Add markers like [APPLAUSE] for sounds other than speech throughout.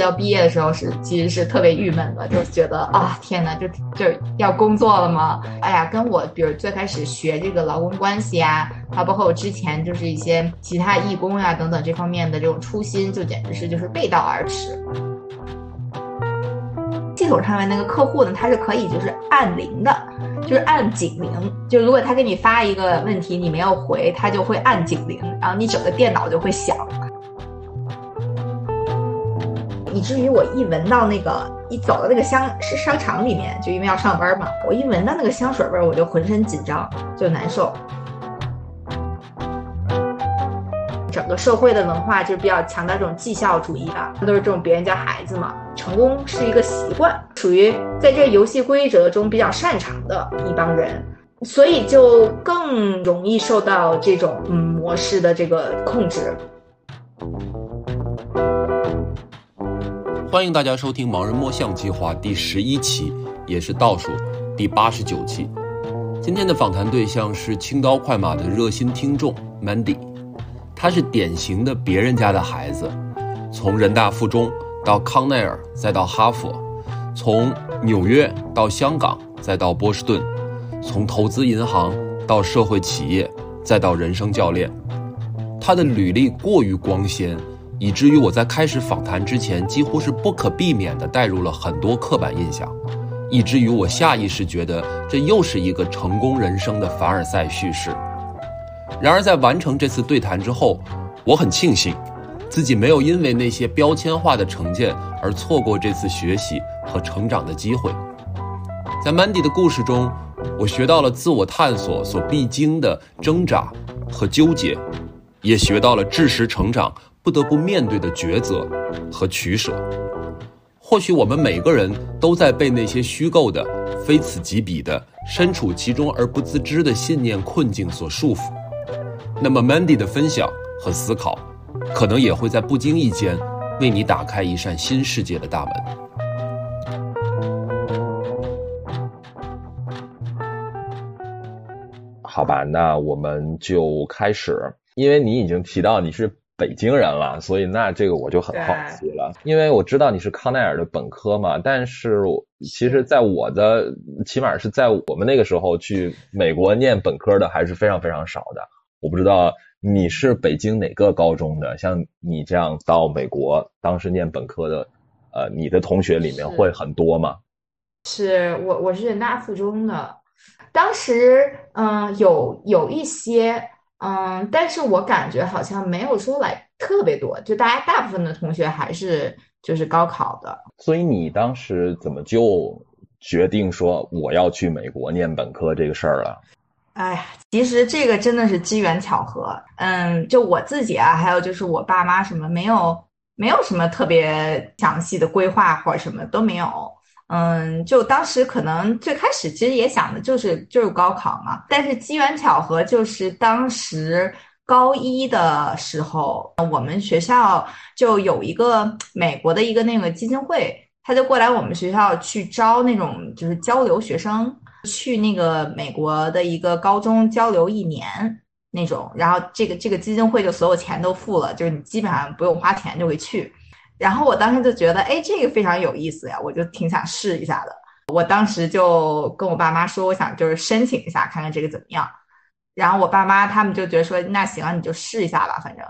要毕业的时候是其实是特别郁闷的，就觉得啊天哪，就就要工作了吗？哎呀，跟我比如最开始学这个劳工关系啊，还包括我之前就是一些其他义工呀等等这方面的这种初心，就简直是就是背道而驰。系统上面那个客户呢，他是可以就是按铃的，就是按警铃。就如果他给你发一个问题，你没有回，他就会按警铃，然后你整个电脑就会响。以至于我一闻到那个，一走到那个香是商场里面，就因为要上班嘛，我一闻到那个香水味儿，我就浑身紧张，就难受。整个社会的文化就是比较强调这种绩效主义吧，都是这种别人家孩子嘛，成功是一个习惯，属于在这游戏规则中比较擅长的一帮人，所以就更容易受到这种嗯模式的这个控制。欢迎大家收听《盲人摸象计划》第十一期，也是倒数第八十九期。今天的访谈对象是轻刀快马的热心听众 Mandy，他是典型的别人家的孩子，从人大附中到康奈尔，再到哈佛，从纽约到香港，再到波士顿，从投资银行到社会企业，再到人生教练，他的履历过于光鲜。以至于我在开始访谈之前，几乎是不可避免地带入了很多刻板印象，以至于我下意识觉得这又是一个成功人生的凡尔赛叙事。然而，在完成这次对谈之后，我很庆幸自己没有因为那些标签化的成见而错过这次学习和成长的机会。在 Mandy 的故事中，我学到了自我探索所必经的挣扎和纠结，也学到了知识成长。不得不面对的抉择和取舍，或许我们每个人都在被那些虚构的、非此即彼的、身处其中而不自知的信念困境所束缚。那么，Mandy 的分享和思考，可能也会在不经意间为你打开一扇新世界的大门。好吧，那我们就开始，因为你已经提到你是。北京人了，所以那这个我就很好奇了，因为我知道你是康奈尔的本科嘛，但是其实，在我的起码是在我们那个时候去美国念本科的还是非常非常少的。我不知道你是北京哪个高中的，像你这样到美国当时念本科的，呃，你的同学里面会很多吗？是我我是人大附中的，当时嗯有有一些。嗯，但是我感觉好像没有说来特别多，就大家大部分的同学还是就是高考的。所以你当时怎么就决定说我要去美国念本科这个事儿了？哎呀，其实这个真的是机缘巧合。嗯，就我自己啊，还有就是我爸妈什么，没有没有什么特别详细的规划或者什么都没有。嗯，就当时可能最开始其实也想的就是就是高考嘛，但是机缘巧合就是当时高一的时候，我们学校就有一个美国的一个那个基金会，他就过来我们学校去招那种就是交流学生，去那个美国的一个高中交流一年那种，然后这个这个基金会就所有钱都付了，就是你基本上不用花钱就会去。然后我当时就觉得，哎，这个非常有意思呀，我就挺想试一下的。我当时就跟我爸妈说，我想就是申请一下，看看这个怎么样。然后我爸妈他们就觉得说，那行，你就试一下吧，反正，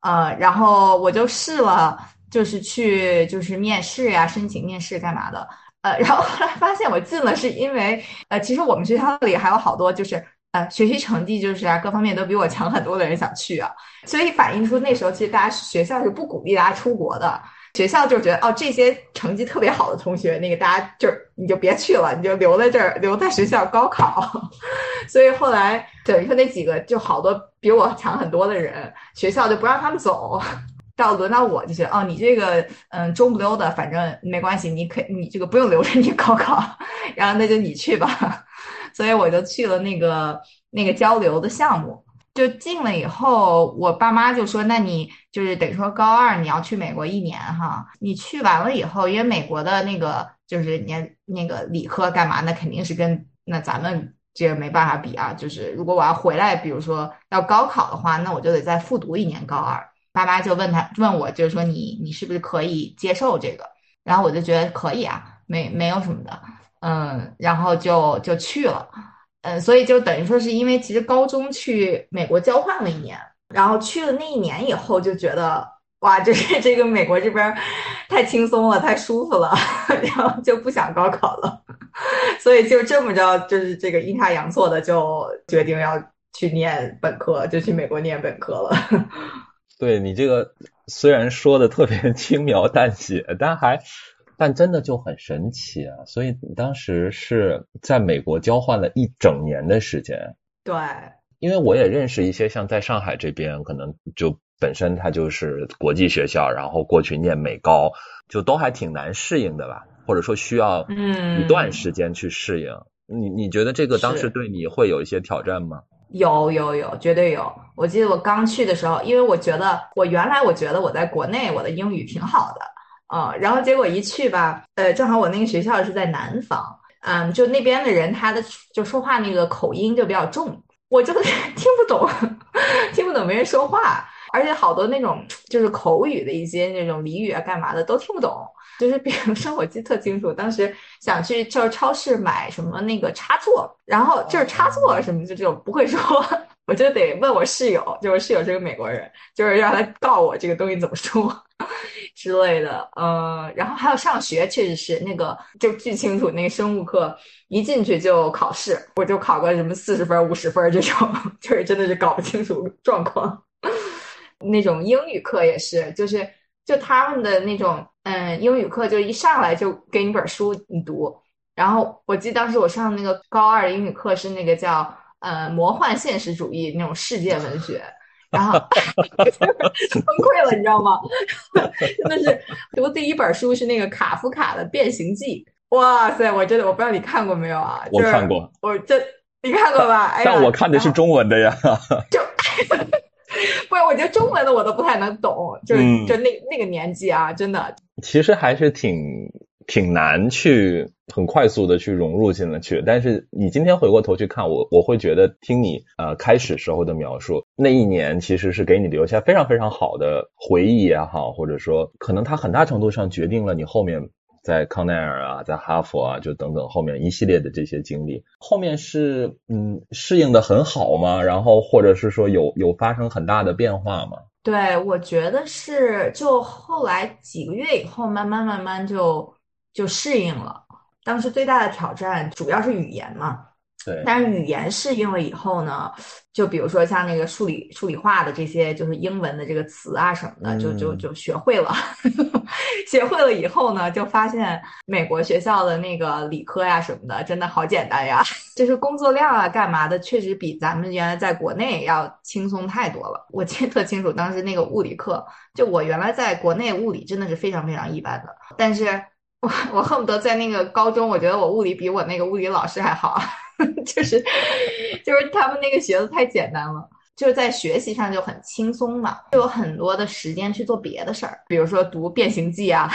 呃，然后我就试了，就是去就是面试呀，申请面试干嘛的，呃，然后后来发现我进了，是因为，呃，其实我们学校里还有好多就是。呃，学习成绩就是啊，各方面都比我强很多的人想去啊，所以反映出那时候其实大家学校是不鼓励大家出国的，学校就觉得哦，这些成绩特别好的同学，那个大家就你就别去了，你就留在这儿，留在学校高考。[LAUGHS] 所以后来等于说那几个就好多比我强很多的人，学校就不让他们走，[LAUGHS] 到轮到我就觉得哦，你这个嗯中不溜的，反正没关系，你可你这个不用留着你高考，[LAUGHS] 然后那就你去吧。所以我就去了那个那个交流的项目，就进了以后，我爸妈就说：“那你就是等于说高二你要去美国一年哈，你去完了以后，因为美国的那个就是你那个理科干嘛，那肯定是跟那咱们这个没办法比啊。就是如果我要回来，比如说要高考的话，那我就得再复读一年高二。爸妈就问他问我，就是说你你是不是可以接受这个？然后我就觉得可以啊，没没有什么的，嗯，然后就就去了，嗯，所以就等于说是因为其实高中去美国交换了一年，然后去了那一年以后就觉得哇，就是这个美国这边太轻松了，太舒服了，[LAUGHS] 然后就不想高考了，所以就这么着，就是这个阴差阳错的就决定要去念本科，就去美国念本科了。[LAUGHS] 对你这个虽然说的特别轻描淡写，但还但真的就很神奇啊！所以你当时是在美国交换了一整年的时间。对，因为我也认识一些像在上海这边，可能就本身它就是国际学校，然后过去念美高，就都还挺难适应的吧，或者说需要一段时间去适应。你你觉得这个当时对你会有一些挑战吗？有有有，绝对有。我记得我刚去的时候，因为我觉得我原来我觉得我在国内我的英语挺好的，嗯，然后结果一去吧，呃，正好我那个学校是在南方，嗯，就那边的人他的就说话那个口音就比较重，我就 [LAUGHS] 听不懂，[LAUGHS] 听不懂别人说话，而且好多那种就是口语的一些那种俚语啊干嘛的都听不懂。就是比如说，我记得特清楚，当时想去就是超市买什么那个插座，然后就是插座什么就这种不会说，我就得问我室友，就是室友是个美国人，就是让他告我这个东西怎么说之类的。嗯，然后还有上学，确实是那个就巨清楚，那个生物课一进去就考试，我就考个什么四十分、五十分这种，[LAUGHS] 就是真的是搞不清楚状况。[LAUGHS] 那种英语课也是，就是就他们的那种。嗯，英语课就一上来就给你本书你读，然后我记得当时我上那个高二英语课是那个叫呃魔幻现实主义那种世界文学，然后崩溃了，你知道吗？真的是读第一本书是那个卡夫卡的《变形记》，哇塞，我真的我不知道你看过没有啊？我看过，我这你看过吧？[LAUGHS] 但我看的是中文的呀。[LAUGHS] 就。[LAUGHS] 不然我觉得中文的我都不太能懂，就是就那那个年纪啊，真的。其实还是挺挺难去很快速的去融入进了去。但是你今天回过头去看我，我会觉得听你呃开始时候的描述，那一年其实是给你留下非常非常好的回忆也好，或者说可能它很大程度上决定了你后面。在康奈尔啊，在哈佛啊，就等等后面一系列的这些经历，后面是嗯适应的很好吗？然后或者是说有有发生很大的变化吗？对，我觉得是，就后来几个月以后，慢慢慢慢就就适应了。当时最大的挑战主要是语言嘛。对，但是语言适应了以后呢，就比如说像那个数理数理化的这些，就是英文的这个词啊什么的，就就就学会了。[LAUGHS] 学会了以后呢，就发现美国学校的那个理科呀什么的，真的好简单呀，[LAUGHS] 就是工作量啊干嘛的，确实比咱们原来在国内要轻松太多了。我记得特清楚，当时那个物理课，就我原来在国内物理真的是非常非常一般的，但是我我恨不得在那个高中，我觉得我物理比我那个物理老师还好。[LAUGHS] 就是，就是他们那个学的太简单了，就是在学习上就很轻松嘛，就有很多的时间去做别的事儿，比如说读《变形记》啊，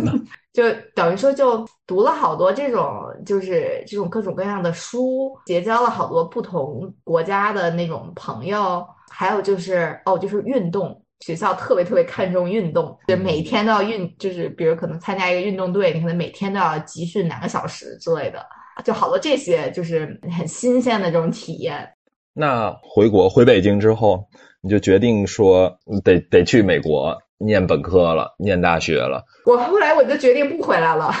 [LAUGHS] 就等于说就读了好多这种，就是这种各种各样的书，结交了好多不同国家的那种朋友，还有就是哦，就是运动，学校特别特别看重运动，就每天都要运，就是比如可能参加一个运动队，你可能每天都要集训两个小时之类的。就好多这些，就是很新鲜的这种体验。那回国回北京之后，你就决定说得得去美国念本科了，念大学了。我后来我就决定不回来了，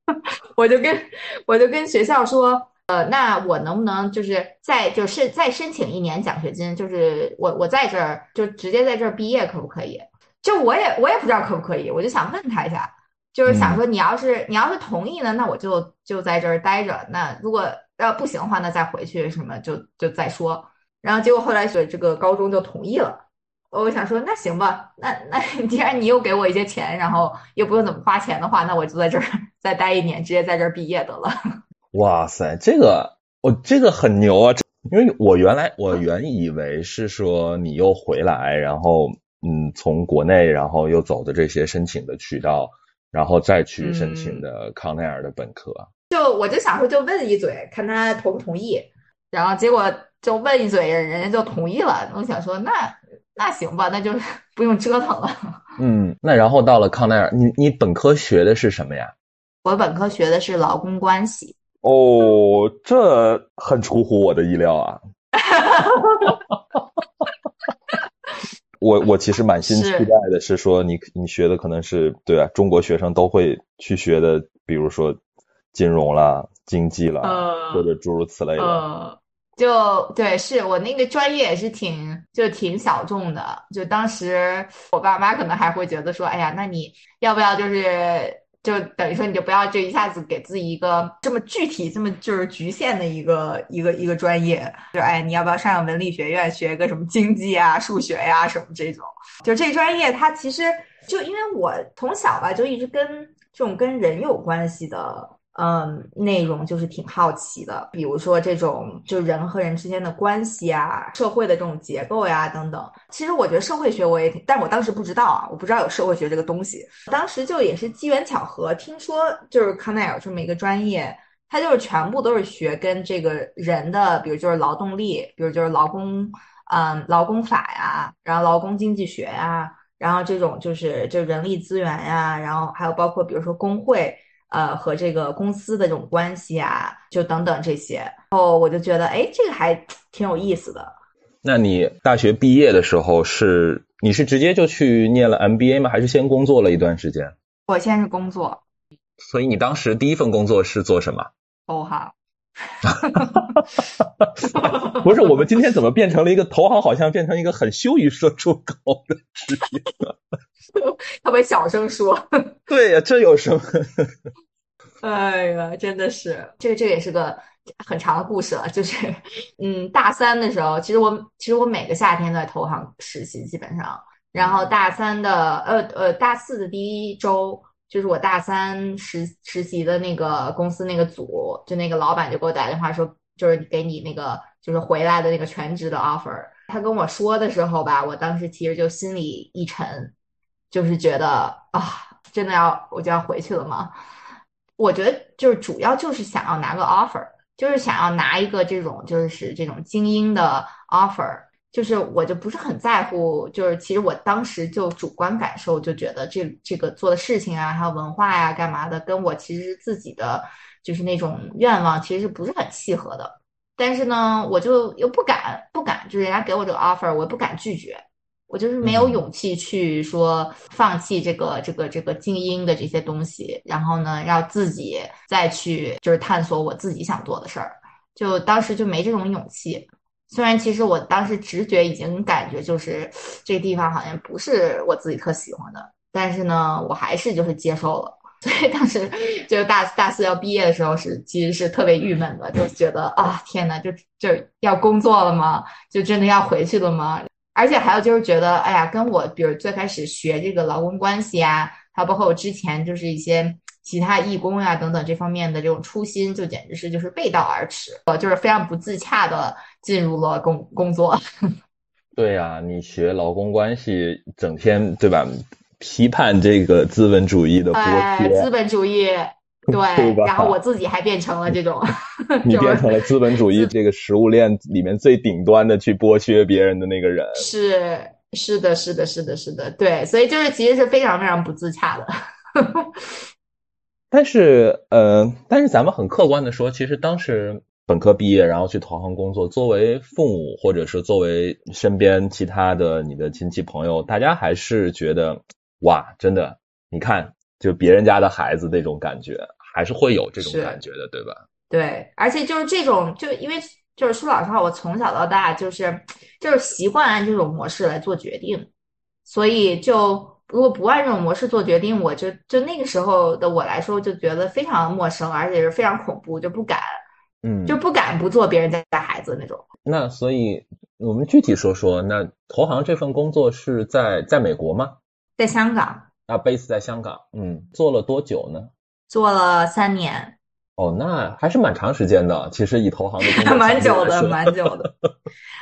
[LAUGHS] 我就跟我就跟学校说，呃，那我能不能就是再就是再申请一年奖学金？就是我我在这儿就直接在这儿毕业可不可以？就我也我也不知道可不可以，我就想问他一下。就是想说，你要是你要是同意呢，那我就就在这儿待着。那如果要不行的话，那再回去什么就就再说。然后结果后来所这个高中就同意了。我想说，那行吧，那那既然你又给我一些钱，然后又不用怎么花钱的话，那我就在这儿 [LAUGHS] 再待一年，直接在这儿毕业得了。哇塞，这个我这个很牛啊！因为我原来我原以为是说你又回来，然后嗯，从国内然后又走的这些申请的渠道。然后再去申请的康奈尔的本科，就我就想说，就问一嘴，看他同不同意。然后结果就问一嘴，人家就同意了。我想说，那那行吧，那就是不用折腾了。嗯，那然后到了康奈尔，你你本科学的是什么呀？我本科学的是劳工关系。哦，这很出乎我的意料啊。[LAUGHS] 我我其实满心期待的是说，你你学的可能是对啊，中国学生都会去学的，比如说金融啦、经济啦，或者诸如此类的。就对，是我那个专业也是挺就挺小众的，就当时我爸妈可能还会觉得说，哎呀，那你要不要就是就等于说你就不要就一下子给自己一个这么具体这么就是局限的一个一个一个专业，就哎你要不要上上文理学院学个什么经济啊、数学呀什么这种？就这专业它其实就因为我从小吧就一直跟这种跟人有关系的。嗯，内容就是挺好奇的，比如说这种就人和人之间的关系啊，社会的这种结构呀等等。其实我觉得社会学我也挺，但我当时不知道啊，我不知道有社会学这个东西。当时就也是机缘巧合，听说就是康奈尔这么一个专业，它就是全部都是学跟这个人的，比如就是劳动力，比如就是劳工，嗯，劳工法呀，然后劳工经济学呀，然后这种就是就人力资源呀，然后还有包括比如说工会。呃，和这个公司的这种关系啊，就等等这些，然后我就觉得，哎，这个还 [TSK] 挺有意思的。那你大学毕业的时候是，你是直接就去念了 MBA 吗？还是先工作了一段时间？我先是工作。所以你当时第一份工作是做什么？投行。[LAUGHS] 不是，我们今天怎么变成了一个投行？好像变成一个很羞于说出口的职业。特别小声说。[LAUGHS] 对呀，这有什么？[LAUGHS] 哎呀，真的是，这个这个也是个很长的故事了。就是，嗯，大三的时候，其实我其实我每个夏天都在投行实习，基本上。然后大三的，呃呃，大四的第一周，就是我大三实实习的那个公司那个组，就那个老板就给我打电话说，就是给你那个就是回来的那个全职的 offer。他跟我说的时候吧，我当时其实就心里一沉，就是觉得啊，真的要我就要回去了吗？我觉得就是主要就是想要拿个 offer，就是想要拿一个这种就是这种精英的 offer，就是我就不是很在乎，就是其实我当时就主观感受就觉得这这个做的事情啊，还有文化呀，干嘛的，跟我其实自己的就是那种愿望其实是不是很契合的。但是呢，我就又不敢不敢，就是人家给我这个 offer，我又不敢拒绝。我就是没有勇气去说放弃这个这个这个精英的这些东西，然后呢，让自己再去就是探索我自己想做的事儿。就当时就没这种勇气。虽然其实我当时直觉已经感觉就是这个地方好像不是我自己特喜欢的，但是呢，我还是就是接受了。[LAUGHS] 所以当时就是大大四要毕业的时候是其实是特别郁闷的，就觉得啊天呐，就就要工作了吗？就真的要回去了吗？而且还有就是觉得，哎呀，跟我比如最开始学这个劳工关系啊，还有包括我之前就是一些其他义工呀等等这方面的这种初心，就简直是就是背道而驰，呃，就是非常不自洽的进入了工工作。[LAUGHS] 对呀，你学劳工关系，整天对吧？批判这个资本主义的剥削，资本主义。[LAUGHS] 对，然后我自己还变成了这种，[LAUGHS] 你变成了资本主义这个食物链里面最顶端的去剥削别人的那个人。是是的，是的，是的，是的，对，所以就是其实是非常非常不自洽的。[LAUGHS] 但是呃，但是咱们很客观的说，其实当时本科毕业，然后去投行工作，作为父母或者是作为身边其他的你的亲戚朋友，大家还是觉得哇，真的，你看。就别人家的孩子那种感觉，还是会有这种感觉的，对吧？对，而且就是这种，就因为就是说老实话，我从小到大就是就是习惯按这种模式来做决定，所以就如果不按这种模式做决定，我就就那个时候的我来说，就觉得非常陌生，而且是非常恐怖，就不敢，嗯，就不敢不做别人家的孩子那种。那所以我们具体说说，那投行这份工作是在在美国吗？在香港。啊，base 在香港，嗯，做了多久呢？做了三年。哦，那还是蛮长时间的。其实以投行的工作蛮久的，蛮久的，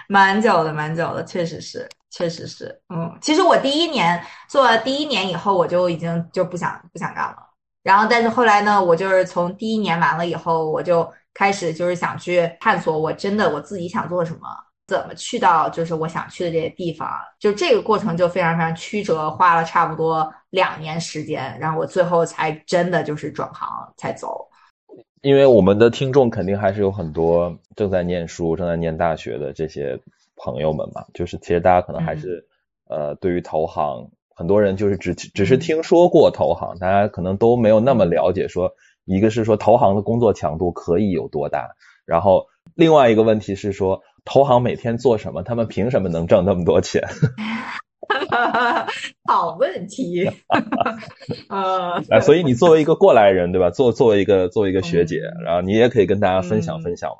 蛮久的，蛮久的，确实是，确实是。嗯，其实我第一年做了第一年以后，我就已经就不想不想干了。然后，但是后来呢，我就是从第一年完了以后，我就开始就是想去探索我真的我自己想做什么。怎么去到就是我想去的这些地方，就这个过程就非常非常曲折，花了差不多两年时间，然后我最后才真的就是转行才走。因为我们的听众肯定还是有很多正在念书、正在念大学的这些朋友们嘛，就是其实大家可能还是呃，对于投行，很多人就是只只是听说过投行，大家可能都没有那么了解。说一个是说投行的工作强度可以有多大，然后另外一个问题是说投行每天做什么，他们凭什么能挣那么多钱？[LAUGHS] 好问题，[LAUGHS] 呃，哎，所以你作为一个过来人，对吧？作作为一个作为一个学姐，然后你也可以跟大家分享分享嘛。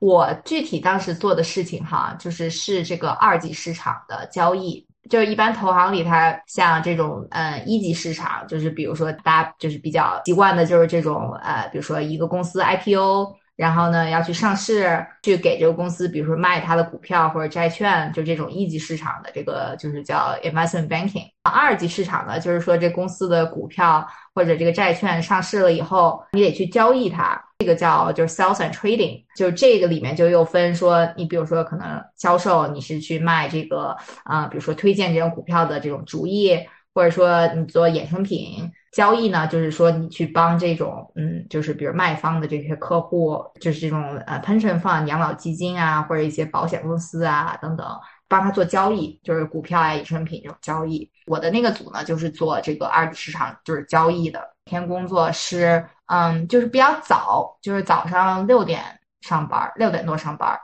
我具体当时做的事情哈，就是是这个二级市场的交易，就是一般投行里它像这种呃一级市场，就是比如说大家就是比较习惯的就是这种呃，比如说一个公司 IPO。然后呢，要去上市，去给这个公司，比如说卖它的股票或者债券，就这种一级市场的这个就是叫 investment banking。二级市场呢，就是说这公司的股票或者这个债券上市了以后，你得去交易它，这个叫就是 sales and trading。就这个里面就又分说，你比如说可能销售，你是去卖这个啊，比如说推荐这种股票的这种主意，或者说你做衍生品。交易呢，就是说你去帮这种，嗯，就是比如卖方的这些客户，就是这种呃 pension fund 养老基金啊，或者一些保险公司啊等等，帮他做交易，就是股票啊、衍生品这种交易。我的那个组呢，就是做这个二级市场，就是交易的。天工作是，嗯，就是比较早，就是早上六点上班，六点多上班。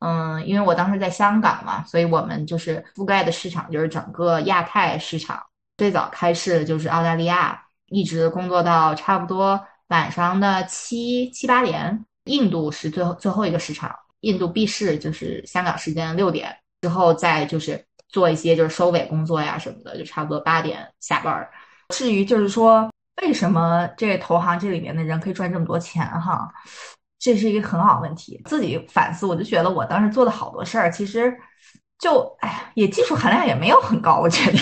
嗯，因为我当时在香港嘛，所以我们就是覆盖的市场就是整个亚太市场。最早开市的就是澳大利亚。一直工作到差不多晚上的七七八点，印度是最后最后一个市场，印度闭市就是香港时间六点之后，再就是做一些就是收尾工作呀什么的，就差不多八点下班。至于就是说为什么这投行这里面的人可以赚这么多钱哈，这是一个很好问题。自己反思，我就觉得我当时做的好多事儿，其实。就哎呀，也技术含量也没有很高，我觉得，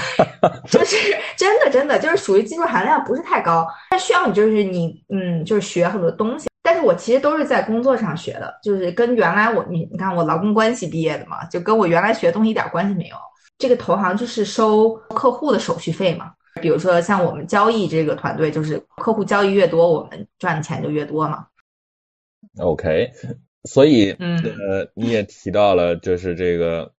[LAUGHS] 就是真的真的就是属于技术含量不是太高，但需要你就是你嗯就是学很多东西，但是我其实都是在工作上学的，就是跟原来我你你看我劳工关系毕业的嘛，就跟我原来学东西一点关系没有。这个投行就是收客户的手续费嘛，比如说像我们交易这个团队，就是客户交易越多，我们赚的钱就越多嘛。OK。所以，呃，你也提到了，就是这个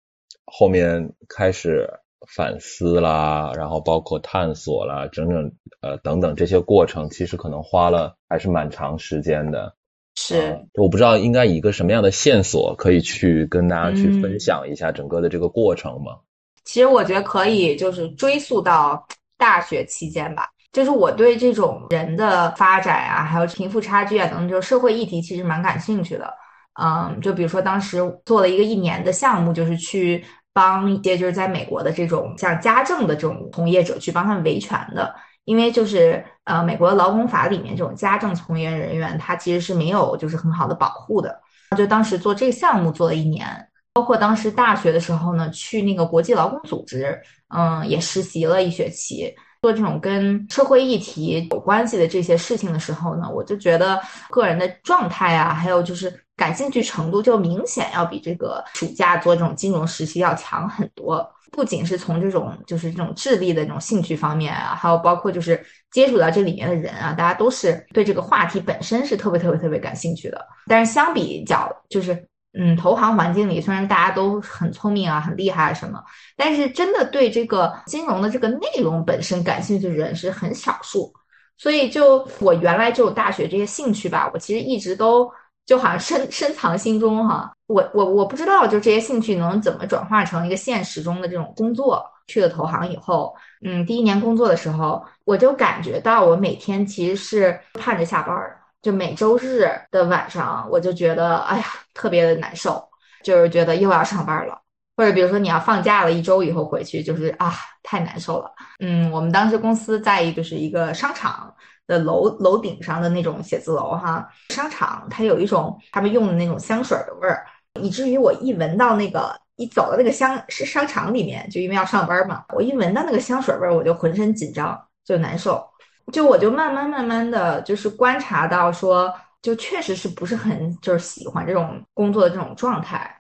后面开始反思啦，然后包括探索啦，整整呃等等这些过程，其实可能花了还是蛮长时间的。是，我不知道应该以一个什么样的线索可以去跟大家去分享一下整个的这个过程吗？其实我觉得可以，就是追溯到大学期间吧。就是我对这种人的发展啊，还有贫富差距啊等等，就是社会议题，其实蛮感兴趣的。嗯，就比如说当时做了一个一年的项目，就是去帮一些就是在美国的这种像家政的这种从业者去帮他们维权的，因为就是呃美国的劳工法里面这种家政从业人员他其实是没有就是很好的保护的。就当时做这个项目做了一年，包括当时大学的时候呢，去那个国际劳工组织，嗯，也实习了一学期。做这种跟社会议题有关系的这些事情的时候呢，我就觉得个人的状态啊，还有就是感兴趣程度，就明显要比这个暑假做这种金融实习要强很多。不仅是从这种就是这种智力的这种兴趣方面啊，还有包括就是接触到这里面的人啊，大家都是对这个话题本身是特别特别特别感兴趣的。但是相比较，就是。嗯，投行环境里虽然大家都很聪明啊，很厉害啊什么，但是真的对这个金融的这个内容本身感兴趣的人是很少数。所以就我原来就大学这些兴趣吧，我其实一直都就好像深深藏心中哈。我我我不知道就这些兴趣能怎么转化成一个现实中的这种工作。去了投行以后，嗯，第一年工作的时候，我就感觉到我每天其实是盼着下班儿。就每周日的晚上，我就觉得哎呀特别的难受，就是觉得又要上班了，或者比如说你要放假了一周以后回去，就是啊太难受了。嗯，我们当时公司在一就是一个商场的楼楼顶上的那种写字楼哈，商场它有一种他们用的那种香水的味儿，以至于我一闻到那个一走到那个香是商场里面，就因为要上班嘛，我一闻到那个香水味儿，我就浑身紧张，就难受。就我就慢慢慢慢的就是观察到说，就确实是不是很就是喜欢这种工作的这种状态。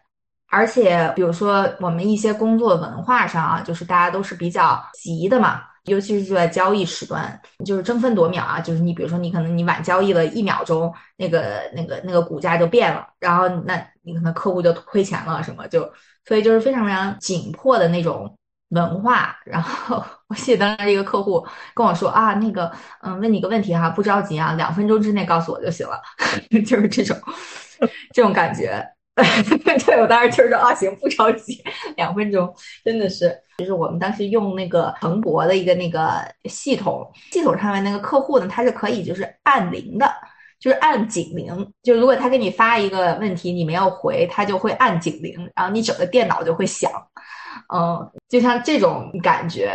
而且，比如说我们一些工作文化上啊，就是大家都是比较急的嘛，尤其是就在交易时段，就是争分夺秒啊。就是你比如说你可能你晚交易了一秒钟，那个那个那个股价就变了，然后那你可能客户就亏钱了什么，就所以就是非常非常紧迫的那种文化。然后 [LAUGHS] 我记得当时一个客户跟我说啊，那个嗯，问你个问题哈，不着急啊，两分钟之内告诉我就行了，[LAUGHS] 就是这种这种感觉。[LAUGHS] 对，我当时就是说啊，行，不着急，两分钟，真的是，就是我们当时用那个彭博的一个那个系统，系统上面那个客户呢，他是可以就是按铃的，就是按警铃，就如果他给你发一个问题，你没有回，他就会按警铃，然后你整个电脑就会响，嗯，就像这种感觉，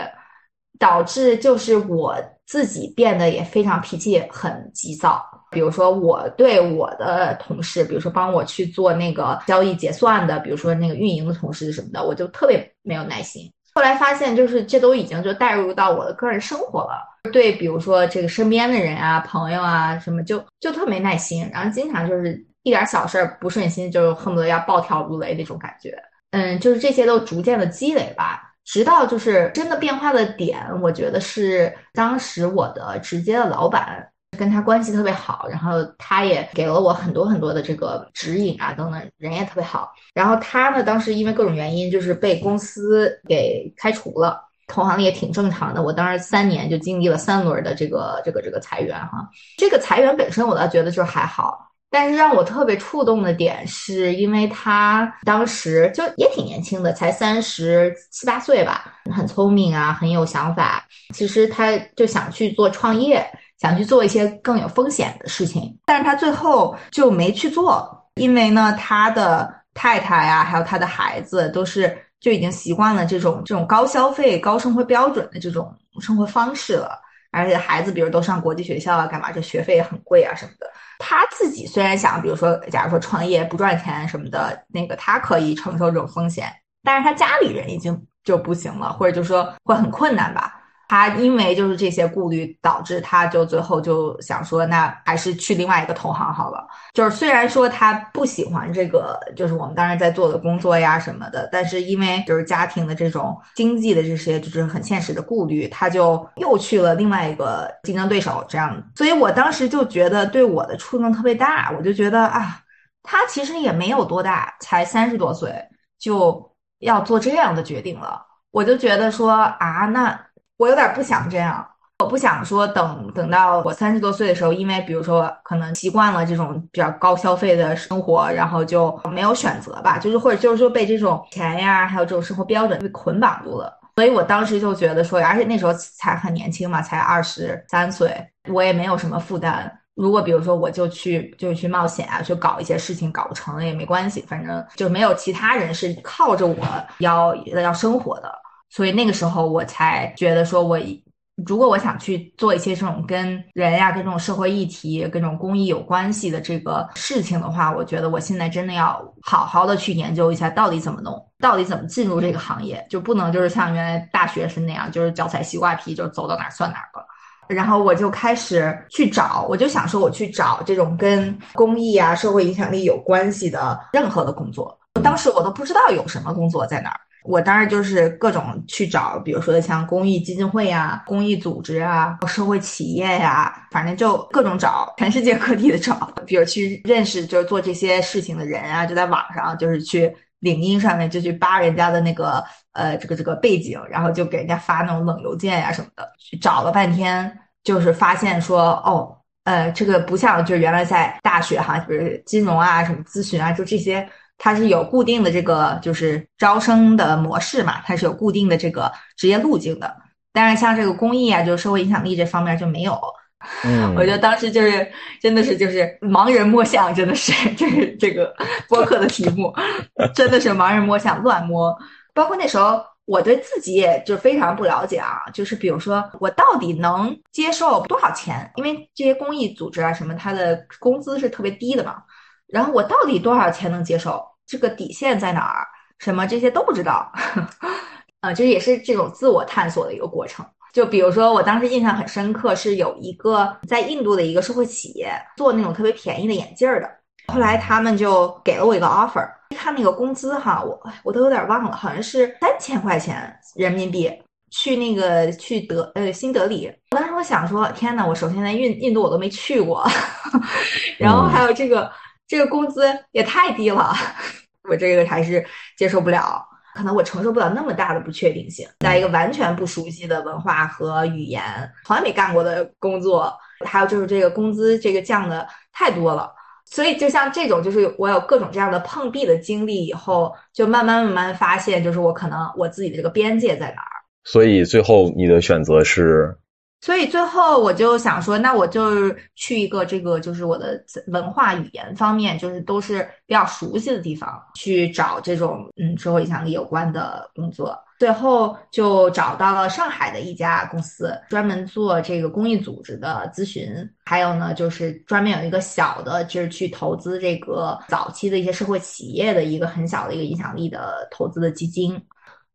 导致就是我自己变得也非常脾气很急躁。比如说，我对我的同事，比如说帮我去做那个交易结算的，比如说那个运营的同事什么的，我就特别没有耐心。后来发现，就是这都已经就带入到我的个人生活了。对，比如说这个身边的人啊、朋友啊什么，就就特没耐心，然后经常就是一点小事儿不顺心，就恨不得要暴跳如雷那种感觉。嗯，就是这些都逐渐的积累吧，直到就是真的变化的点，我觉得是当时我的直接的老板。跟他关系特别好，然后他也给了我很多很多的这个指引啊，等等，人也特别好。然后他呢，当时因为各种原因，就是被公司给开除了，投行里也挺正常的。我当时三年就经历了三轮的这个这个这个裁员哈。这个裁员本身我倒觉得就还好，但是让我特别触动的点是因为他当时就也挺年轻的，才三十七八岁吧，很聪明啊，很有想法。其实他就想去做创业。想去做一些更有风险的事情，但是他最后就没去做，因为呢，他的太太呀，还有他的孩子，都是就已经习惯了这种这种高消费、高生活标准的这种生活方式了。而且孩子，比如都上国际学校啊，干嘛？这学费也很贵啊，什么的。他自己虽然想，比如说，假如说创业不赚钱什么的，那个他可以承受这种风险，但是他家里人已经就不行了，或者就说会很困难吧。他因为就是这些顾虑，导致他就最后就想说，那还是去另外一个投行好了。就是虽然说他不喜欢这个，就是我们当时在做的工作呀什么的，但是因为就是家庭的这种经济的这些就是很现实的顾虑，他就又去了另外一个竞争对手这样。所以我当时就觉得对我的触动特别大，我就觉得啊，他其实也没有多大，才三十多岁就要做这样的决定了，我就觉得说啊，那。我有点不想这样，我不想说等等到我三十多岁的时候，因为比如说可能习惯了这种比较高消费的生活，然后就没有选择吧，就是或者就是说被这种钱呀，还有这种生活标准被捆绑住了。所以我当时就觉得说，而且那时候才很年轻嘛，才二十三岁，我也没有什么负担。如果比如说我就去就去冒险啊，去搞一些事情，搞不成也没关系，反正就没有其他人是靠着我要要生活的。所以那个时候我才觉得说，我如果我想去做一些这种跟人呀、跟这种社会议题、跟这种公益有关系的这个事情的话，我觉得我现在真的要好好的去研究一下，到底怎么弄，到底怎么进入这个行业，就不能就是像原来大学是那样，就是脚踩西瓜皮，就走到哪算哪了。然后我就开始去找，我就想说，我去找这种跟公益啊、社会影响力有关系的任何的工作。当时我都不知道有什么工作在哪儿。我当时就是各种去找，比如说像公益基金会呀、公益组织啊、社会企业呀，反正就各种找，全世界各地的找。比如去认识就是做这些事情的人啊，就在网上就是去领英上面就去扒人家的那个呃这个这个背景，然后就给人家发那种冷邮件呀什么的。去找了半天，就是发现说哦，呃，这个不像就是原来在大学哈，比如金融啊、什么咨询啊，就这些。它是有固定的这个就是招生的模式嘛，它是有固定的这个职业路径的。但是像这个公益啊，就是社会影响力这方面就没有。嗯，[LAUGHS] 我觉得当时就是真的是就是盲人摸象，真的是这个 [LAUGHS] 这个播客的题目，真的是盲人摸象乱摸。包括那时候我对自己也就非常不了解啊，就是比如说我到底能接受多少钱？因为这些公益组织啊什么，它的工资是特别低的嘛。然后我到底多少钱能接受？这个底线在哪儿？什么这些都不知道，啊，[LAUGHS] 这也是这种自我探索的一个过程。就比如说，我当时印象很深刻，是有一个在印度的一个社会企业做那种特别便宜的眼镜的，后来他们就给了我一个 offer，看那个工资哈，我我都有点忘了，好像是三千块钱人民币。去那个去德呃新德里，当时我想说，天呐，我首先在印印度我都没去过，[LAUGHS] 然后还有这个这个工资也太低了，[LAUGHS] 我这个还是接受不了，可能我承受不了那么大的不确定性，在一个完全不熟悉的文化和语言，从来没干过的工作，还有就是这个工资这个降的太多了，所以就像这种，就是我有各种这样的碰壁的经历以后，就慢慢慢慢发现，就是我可能我自己的这个边界在哪儿。所以最后你的选择是？所以最后我就想说，那我就去一个这个就是我的文化语言方面就是都是比较熟悉的地方去找这种嗯社会影响力有关的工作。最后就找到了上海的一家公司，专门做这个公益组织的咨询，还有呢就是专门有一个小的，就是去投资这个早期的一些社会企业的一个很小的一个影响力的投资的基金，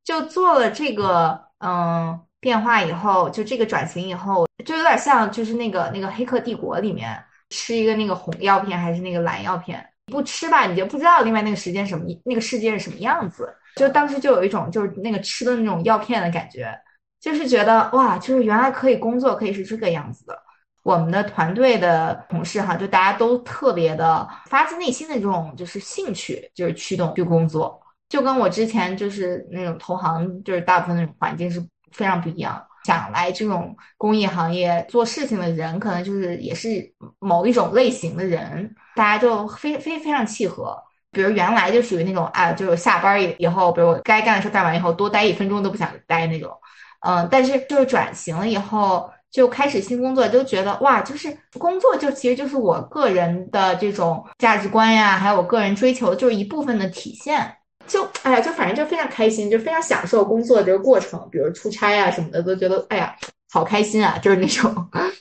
就做了这个。嗯，变化以后，就这个转型以后，就有点像就是那个那个《黑客帝国》里面吃一个那个红药片还是那个蓝药片，不吃吧，你就不知道另外那个时间什么那个世界是什么样子。就当时就有一种就是那个吃的那种药片的感觉，就是觉得哇，就是原来可以工作可以是这个样子的。我们的团队的同事哈，就大家都特别的发自内心的这种就是兴趣，就是驱动去工作。就跟我之前就是那种投行，就是大部分那种环境是非常不一样。想来这种公益行业做事情的人，可能就是也是某一种类型的人，大家就非非非常契合。比如原来就属于那种啊，就是下班以以后，比如我该干的事干完以后，多待一分钟都不想待那种。嗯，但是就是转型了以后，就开始新工作，就觉得哇，就是工作就其实就是我个人的这种价值观呀，还有我个人追求，就是一部分的体现。就哎呀，就反正就非常开心，就非常享受工作这个过程，比如出差啊什么的，都觉得哎呀好开心啊，就是那种，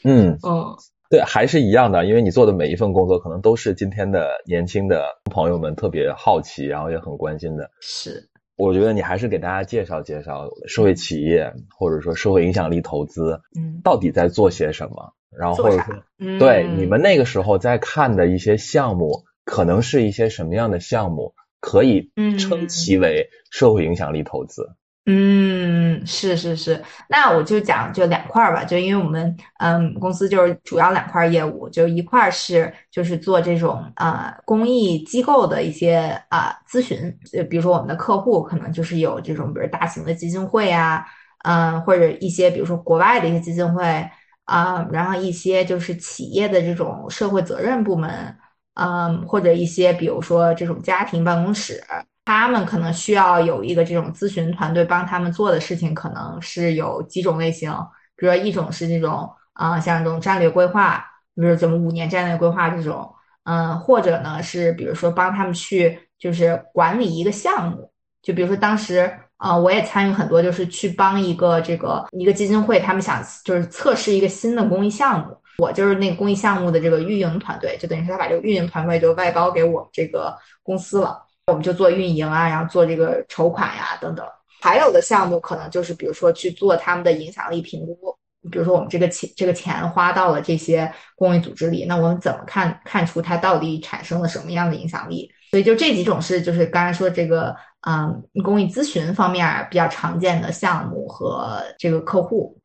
嗯。[LAUGHS] 嗯，对，还是一样的，因为你做的每一份工作，可能都是今天的年轻的朋友们特别好奇，然后也很关心的。是，我觉得你还是给大家介绍介绍社会企业或者说社会影响力投资，嗯，到底在做些什么，然后或者说，嗯，对你们那个时候在看的一些项目，可能是一些什么样的项目？可以称其为社会影响力投资。嗯，是是是，那我就讲就两块儿吧，就因为我们嗯公司就是主要两块业务，就一块是就是做这种啊公益机构的一些啊咨询，就比如说我们的客户可能就是有这种比如大型的基金会啊，嗯或者一些比如说国外的一些基金会啊，然后一些就是企业的这种社会责任部门。嗯，或者一些比如说这种家庭办公室，他们可能需要有一个这种咨询团队帮他们做的事情，可能是有几种类型。比如说一种是这种啊，像这种战略规划，比如怎么五年战略规划这种，嗯，或者呢是比如说帮他们去就是管理一个项目，就比如说当时啊，我也参与很多，就是去帮一个这个一个基金会，他们想就是测试一个新的公益项目。我就是那个公益项目的这个运营团队，就等于是他把这个运营团队就外包给我们这个公司了，我们就做运营啊，然后做这个筹款呀等等。还有的项目可能就是比如说去做他们的影响力评估，比如说我们这个钱这个钱花到了这些公益组织里，那我们怎么看看出它到底产生了什么样的影响力？所以就这几种是就是刚才说这个嗯公益咨询方面比较常见的项目和这个客户。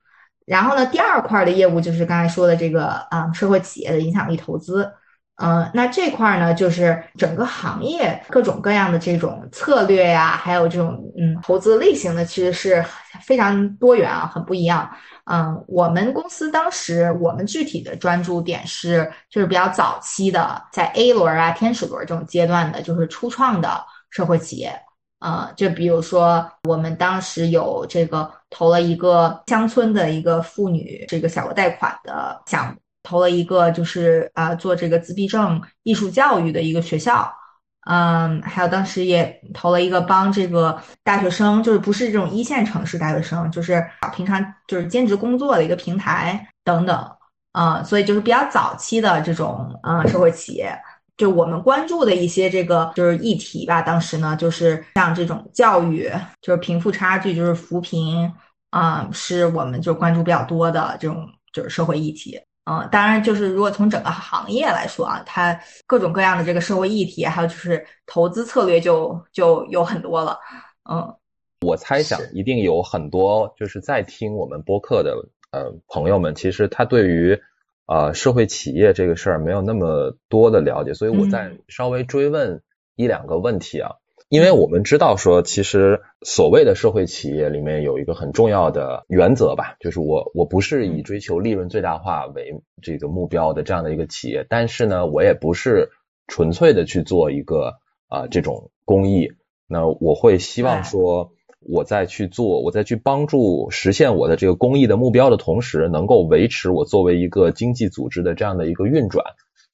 然后呢，第二块的业务就是刚才说的这个啊，社会企业的影响力投资。嗯，那这块呢，就是整个行业各种各样的这种策略呀，还有这种嗯投资类型的，其实是非常多元啊，很不一样。嗯，我们公司当时我们具体的专注点是，就是比较早期的，在 A 轮啊、天使轮这种阶段的，就是初创的社会企业。呃，就比如说，我们当时有这个投了一个乡村的一个妇女这个小额贷款的项目，投了一个就是啊做这个自闭症艺术教育的一个学校，嗯，还有当时也投了一个帮这个大学生，就是不是这种一线城市大学生，就是平常就是兼职工作的一个平台等等，啊，所以就是比较早期的这种呃社会企业。就我们关注的一些这个就是议题吧，当时呢就是像这种教育，就是贫富差距，就是扶贫，啊，是我们就关注比较多的这种就是社会议题。嗯，当然就是如果从整个行业来说啊，它各种各样的这个社会议题，还有就是投资策略就就有很多了。嗯，我猜想一定有很多就是在听我们播客的呃朋友们，其实他对于呃社会企业这个事儿没有那么多的了解，所以我再稍微追问一两个问题啊。因为我们知道说，其实所谓的社会企业里面有一个很重要的原则吧，就是我我不是以追求利润最大化为这个目标的这样的一个企业，但是呢，我也不是纯粹的去做一个啊这种公益，那我会希望说，我在去做，我在去帮助实现我的这个公益的目标的同时，能够维持我作为一个经济组织的这样的一个运转。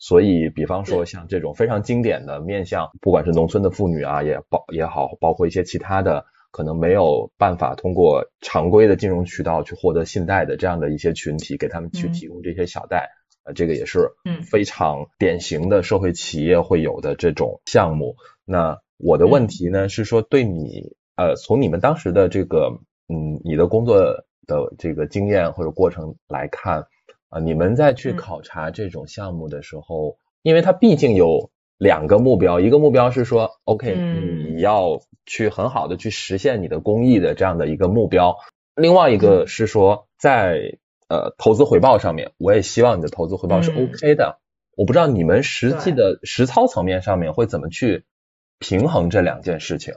所以，比方说像这种非常经典的面向，不管是农村的妇女啊，也包也好，包括一些其他的可能没有办法通过常规的金融渠道去获得信贷的这样的一些群体，给他们去提供这些小贷，呃，这个也是非常典型的社会企业会有的这种项目。那我的问题呢是说，对你呃，从你们当时的这个嗯，你的工作的这个经验或者过程来看。啊，你们在去考察这种项目的时候，因为它毕竟有两个目标，一个目标是说，OK，你要去很好的去实现你的公益的这样的一个目标，另外一个是说，在呃投资回报上面，我也希望你的投资回报是 OK 的。我不知道你们实际的实操层面上面会怎么去平衡这两件事情。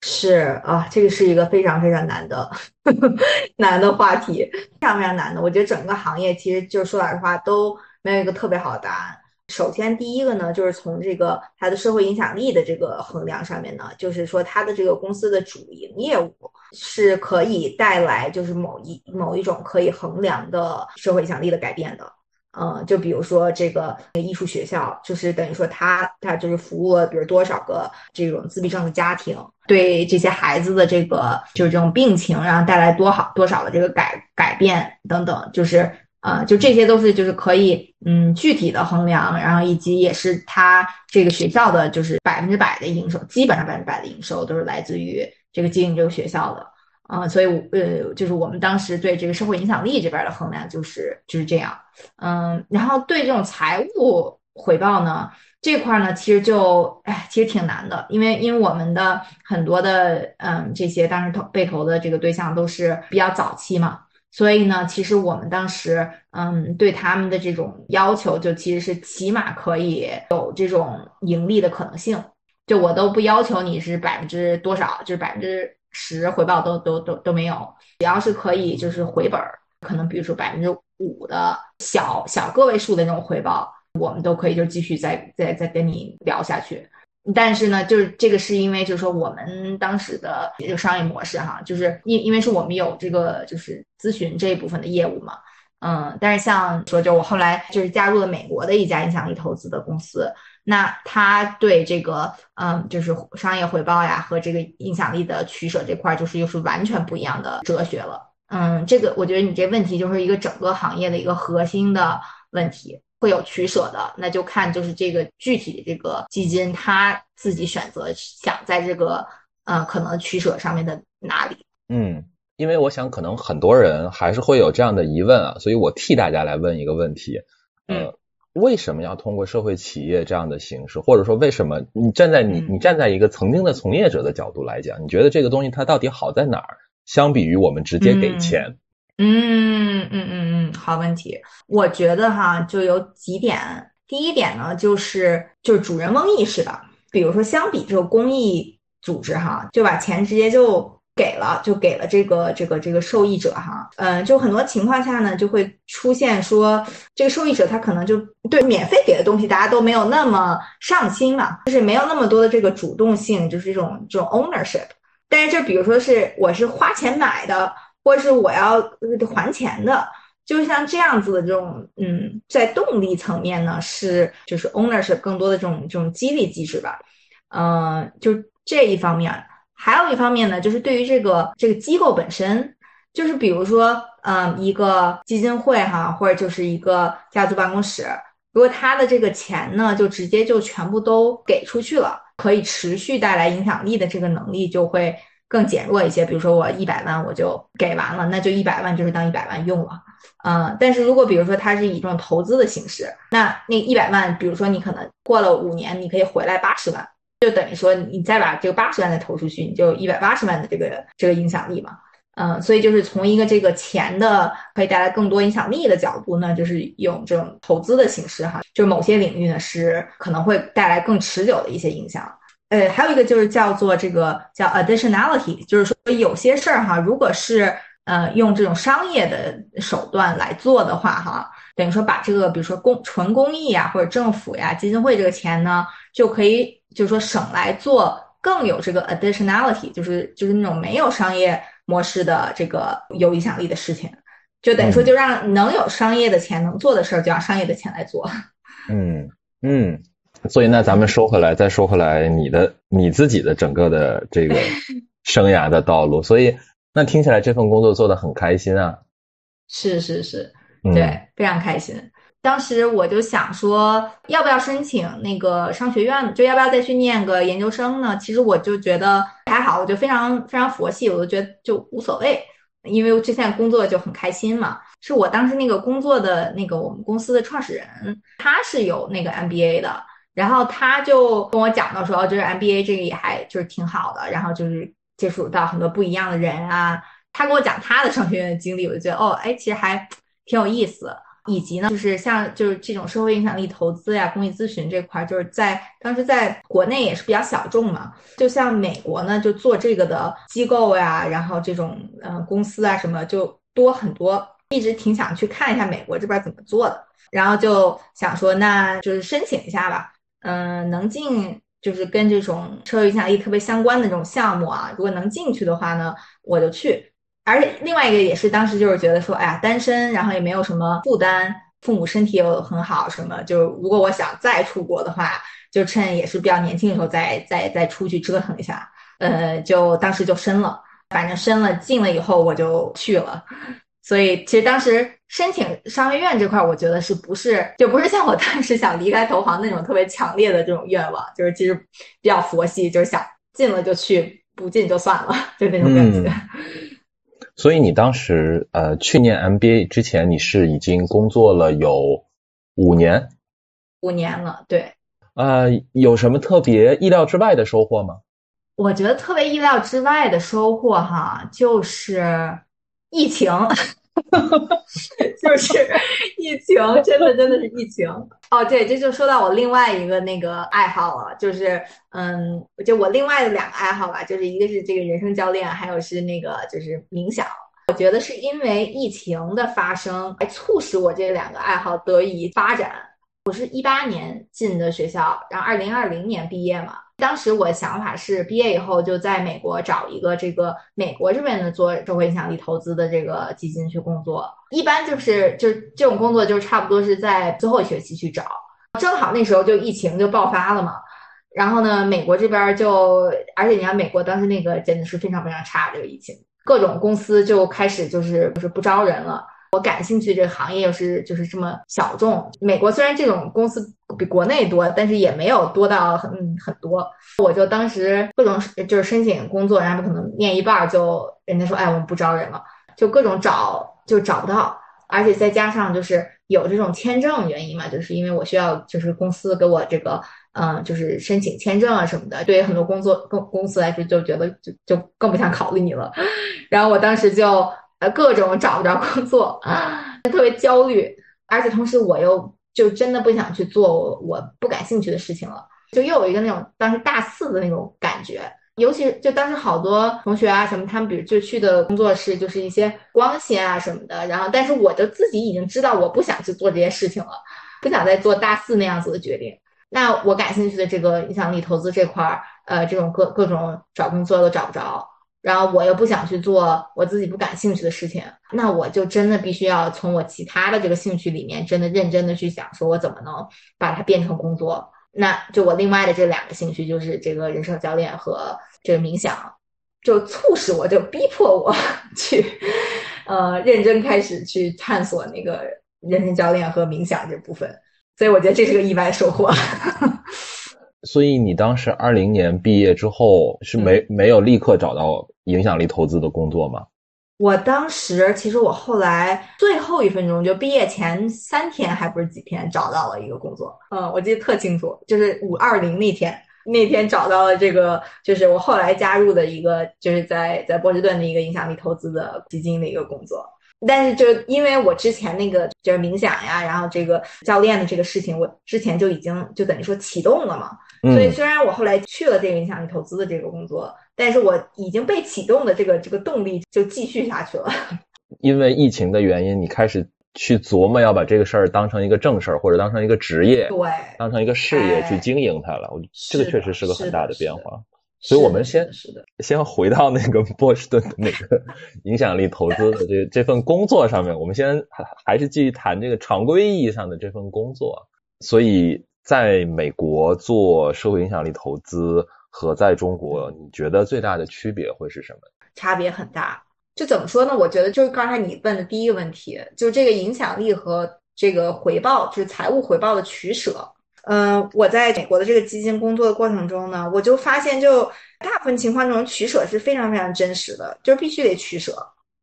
是啊，这个是一个非常非常难的呵呵 [LAUGHS] 难的话题，非常非常难的。我觉得整个行业其实就说老实话都没有一个特别好的答案。首先，第一个呢，就是从这个它的社会影响力的这个衡量上面呢，就是说它的这个公司的主营业务是可以带来就是某一某一种可以衡量的社会影响力的改变的。嗯，就比如说这个艺术学校，就是等于说他他就是服务了，比如多少个这种自闭症的家庭，对这些孩子的这个就是这种病情，然后带来多好多少的这个改改变等等，就是呃，就这些都是就是可以嗯具体的衡量，然后以及也是他这个学校的就是百分之百的营收，基本上百分之百的营收都是来自于这个经营这个学校的。啊，所以呃，就是我们当时对这个社会影响力这边的衡量就是就是这样，嗯，然后对这种财务回报呢这块呢，其实就哎，其实挺难的，因为因为我们的很多的嗯这些当时投被投的这个对象都是比较早期嘛，所以呢，其实我们当时嗯对他们的这种要求就其实是起码可以有这种盈利的可能性，就我都不要求你是百分之多少，就是百分之。十回报都都都都没有，只要是可以就是回本儿，可能比如说百分之五的小小个位数的那种回报，我们都可以就继续再再再跟你聊下去。但是呢，就是这个是因为就是说我们当时的这个商业模式哈，就是因因为是我们有这个就是咨询这一部分的业务嘛，嗯，但是像说就我后来就是加入了美国的一家影响力投资的公司。那他对这个，嗯，就是商业回报呀和这个影响力的取舍这块，就是又是完全不一样的哲学了。嗯，这个我觉得你这问题就是一个整个行业的一个核心的问题，会有取舍的。那就看就是这个具体的这个基金，他自己选择想在这个，呃，可能取舍上面的哪里。嗯，因为我想可能很多人还是会有这样的疑问啊，所以我替大家来问一个问题，嗯。为什么要通过社会企业这样的形式，或者说为什么你站在你你站在一个曾经的从业者的角度来讲，你觉得这个东西它到底好在哪儿？相比于我们直接给钱，嗯嗯嗯嗯，好问题。我觉得哈，就有几点。第一点呢，就是就是主人翁意识的，比如说相比这个公益组织哈，就把钱直接就。给了就给了这个这个这个受益者哈，嗯，就很多情况下呢，就会出现说这个受益者他可能就对免费给的东西大家都没有那么上心嘛，就是没有那么多的这个主动性，就是这种这种 ownership。但是就比如说是我是花钱买的，或者是我要还钱的，就像这样子的这种，嗯，在动力层面呢是就是 ownership 更多的这种这种激励机制吧，嗯，就这一方面。还有一方面呢，就是对于这个这个机构本身，就是比如说，嗯，一个基金会哈，或者就是一个家族办公室，如果他的这个钱呢，就直接就全部都给出去了，可以持续带来影响力的这个能力就会更减弱一些。比如说我一百万我就给完了，那就一百万就是当一百万用了。嗯，但是如果比如说它是以这种投资的形式，那那一百万，比如说你可能过了五年，你可以回来八十万，就等于说你再把这个八十万再投出去，你就一百八十万的这个这个影响力嘛。嗯，所以就是从一个这个钱的可以带来更多影响力的角度呢，就是用这种投资的形式哈，就是某些领域呢是可能会带来更持久的一些影响。呃，还有一个就是叫做这个叫 additionality，就是说有些事儿哈，如果是呃用这种商业的手段来做的话哈，等于说把这个比如说公纯公益啊或者政府呀基金会这个钱呢，就可以就是说省来做更有这个 additionality，就是就是那种没有商业。模式的这个有影响力的事情，就等于说，就让能有商业的钱能做的事儿，就让商业的钱来做。嗯嗯，所以那咱们说回来，再说回来，你的你自己的整个的这个 [LAUGHS] 生涯的道路，所以那听起来这份工作做的很开心啊。是是是，对，非常开心。当时我就想说，要不要申请那个商学院？就要不要再去念个研究生呢？其实我就觉得还好，我就非常非常佛系，我就觉得就无所谓，因为我之前工作就很开心嘛。是我当时那个工作的那个我们公司的创始人，他是有那个 MBA 的，然后他就跟我讲到说，就是 MBA 这个也还就是挺好的，然后就是接触到很多不一样的人啊。他跟我讲他的商学院的经历，我就觉得哦，哎，其实还挺有意思。以及呢，就是像就是这种社会影响力投资呀、公益咨询这块，就是在当时在国内也是比较小众嘛。就像美国呢，就做这个的机构呀，然后这种呃公司啊什么就多很多，一直挺想去看一下美国这边怎么做的，然后就想说，那就是申请一下吧。嗯，能进就是跟这种社会影响力特别相关的这种项目啊，如果能进去的话呢，我就去。而另外一个也是，当时就是觉得说，哎呀，单身，然后也没有什么负担，父母身体又很好，什么就如果我想再出国的话，就趁也是比较年轻的时候再再再出去折腾一下，呃，就当时就申 [LAUGHS] 了，反正申了进了以后我就去了，所以其实当时申请商学院这块，我觉得是不是就不是像我当时想离开投行那种特别强烈的这种愿望，就是其实比较佛系，就是想进了就去，不进就算了，就那种感觉。所以你当时呃去年 MBA 之前，你是已经工作了有五年，五年了，对。呃，有什么特别意料之外的收获吗？我觉得特别意料之外的收获哈，就是疫情。哈 [LAUGHS] 哈就是疫情，真的真的是疫情哦。对，这就说到我另外一个那个爱好了，就是嗯，就我另外的两个爱好吧，就是一个是这个人生教练，还有是那个就是冥想。我觉得是因为疫情的发生，来促使我这两个爱好得以发展。我是一八年进的学校，然后二零二零年毕业嘛。当时我想法是，毕业以后就在美国找一个这个美国这边的做社会影响力投资的这个基金去工作。一般就是就这种工作，就差不多是在最后一学期去找。正好那时候就疫情就爆发了嘛。然后呢，美国这边就，而且你看美国当时那个真的是非常非常差，这个疫情，各种公司就开始就是就是不招人了。我感兴趣这个行业又是就是这么小众。美国虽然这种公司比国内多，但是也没有多到很很多。我就当时各种就是申请工作，然后可能念一半就人家说，哎，我们不招人了，就各种找就找不到。而且再加上就是有这种签证原因嘛，就是因为我需要就是公司给我这个嗯就是申请签证啊什么的。对于很多工作公公司来说，就觉得就就更不想考虑你了。[LAUGHS] 然后我当时就。呃，各种找不着工作啊，[LAUGHS] 特别焦虑，而且同时我又就真的不想去做我我不感兴趣的事情了，就又有一个那种当时大四的那种感觉，尤其就当时好多同学啊什么，他们比如就去的工作室就是一些光纤啊什么的，然后但是我就自己已经知道我不想去做这些事情了，不想再做大四那样子的决定。那我感兴趣的这个影响力投资这块儿，呃，这种各各种找工作都找不着。然后我又不想去做我自己不感兴趣的事情，那我就真的必须要从我其他的这个兴趣里面，真的认真的去想，说我怎么能把它变成工作。那就我另外的这两个兴趣，就是这个人生教练和这个冥想，就促使我就逼迫我 [LAUGHS] 去，呃，认真开始去探索那个人生教练和冥想这部分。所以我觉得这是个意外收获。[LAUGHS] 所以你当时二零年毕业之后是没没有立刻找到影响力投资的工作吗？我当时其实我后来最后一分钟就毕业前三天还不是几天找到了一个工作，嗯，我记得特清楚，就是五二零那天，那天找到了这个，就是我后来加入的一个，就是在在波士顿的一个影响力投资的基金的一个工作。但是就因为我之前那个就是冥想呀，然后这个教练的这个事情，我之前就已经就等于说启动了嘛。所以虽然我后来去了这个影响力投资的这个工作，但是我已经被启动的这个这个动力就继续下去了。[LAUGHS] 因为疫情的原因，你开始去琢磨要把这个事儿当成一个正事儿，或者当成一个职业，对，当成一个事业去经营它了。我这个确实是个很大的变化。所以我们先是的，先回到那个波士顿的那个 [LAUGHS] 影响力投资的这这份工作上面，我们先还还是继续谈这个常规意义上的这份工作。所以，在美国做社会影响力投资和在中国，你觉得最大的区别会是什么？差别很大。就怎么说呢？我觉得就是刚才你问的第一个问题，就这个影响力和这个回报，就是财务回报的取舍。嗯，我在美国的这个基金工作的过程中呢，我就发现，就大部分情况这种取舍是非常非常真实的，就是必须得取舍。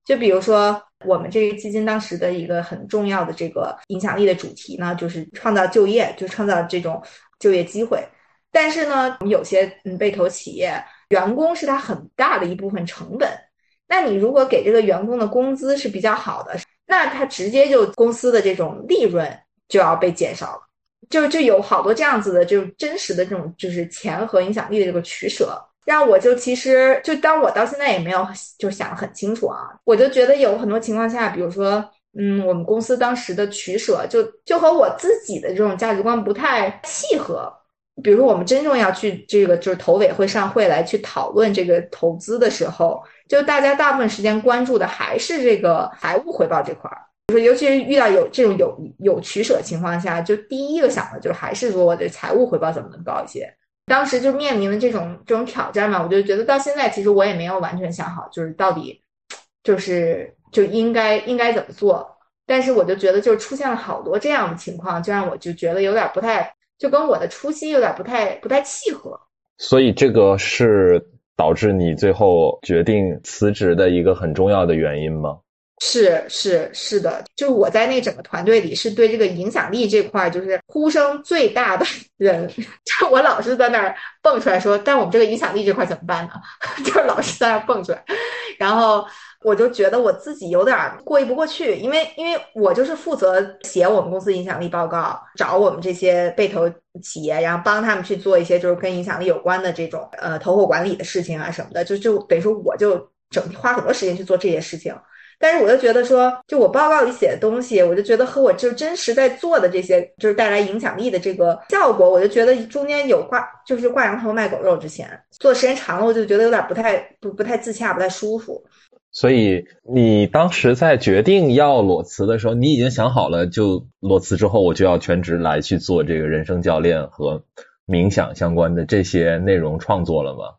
就比如说，我们这个基金当时的一个很重要的这个影响力的主题呢，就是创造就业，就创造这种就业机会。但是呢，有些嗯被投企业，员工是他很大的一部分成本。那你如果给这个员工的工资是比较好的，那他直接就公司的这种利润就要被减少了。就就有好多这样子的，就真实的这种，就是钱和影响力的这个取舍，让我就其实就当我到现在也没有就想得很清楚啊，我就觉得有很多情况下，比如说，嗯，我们公司当时的取舍就就和我自己的这种价值观不太契合。比如说，我们真正要去这个就是投委会上会来去讨论这个投资的时候，就大家大部分时间关注的还是这个财务回报这块儿。就是，尤其是遇到有这种有有取舍情况下，就第一个想的就还是说我的财务回报怎么能高一些。当时就面临的这种这种挑战嘛，我就觉得到现在其实我也没有完全想好，就是到底就是就应该应该怎么做。但是我就觉得，就出现了好多这样的情况，就让我就觉得有点不太，就跟我的初心有点不太不太契合。所以这个是导致你最后决定辞职的一个很重要的原因吗？是是是的，就是我在那整个团队里，是对这个影响力这块就是呼声最大的 [LAUGHS] 人。就我老是在那儿蹦出来说，但我们这个影响力这块怎么办呢？[LAUGHS] 就是老是在那儿蹦出来，然后我就觉得我自己有点过意不过去，因为因为我就是负责写我们公司影响力报告，找我们这些被投企业，然后帮他们去做一些就是跟影响力有关的这种呃投后管理的事情啊什么的，就就等于说我就整花很多时间去做这些事情。但是我就觉得说，就我报告里写的东西，我就觉得和我就真实在做的这些，就是带来影响力的这个效果，我就觉得中间有挂，就是挂羊头卖狗肉。之前做时间长了，我就觉得有点不太不不太自洽，不太舒服。所以你当时在决定要裸辞的时候，你已经想好了，就裸辞之后我就要全职来去做这个人生教练和冥想相关的这些内容创作了吗？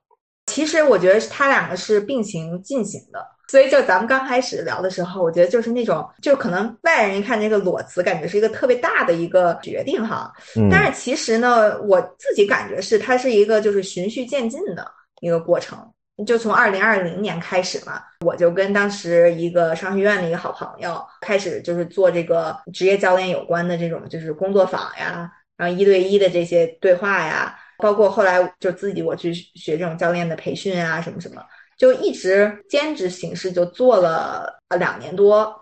其实我觉得它两个是并行进行的。所以，就咱们刚开始聊的时候，我觉得就是那种，就可能外人一看这个裸辞，感觉是一个特别大的一个决定哈。但是其实呢，我自己感觉是它是一个就是循序渐进的一个过程。就从二零二零年开始嘛，我就跟当时一个商学院的一个好朋友开始就是做这个职业教练有关的这种就是工作坊呀，然后一对一的这些对话呀，包括后来就自己我去学这种教练的培训啊，什么什么。就一直兼职形式就做了呃两年多，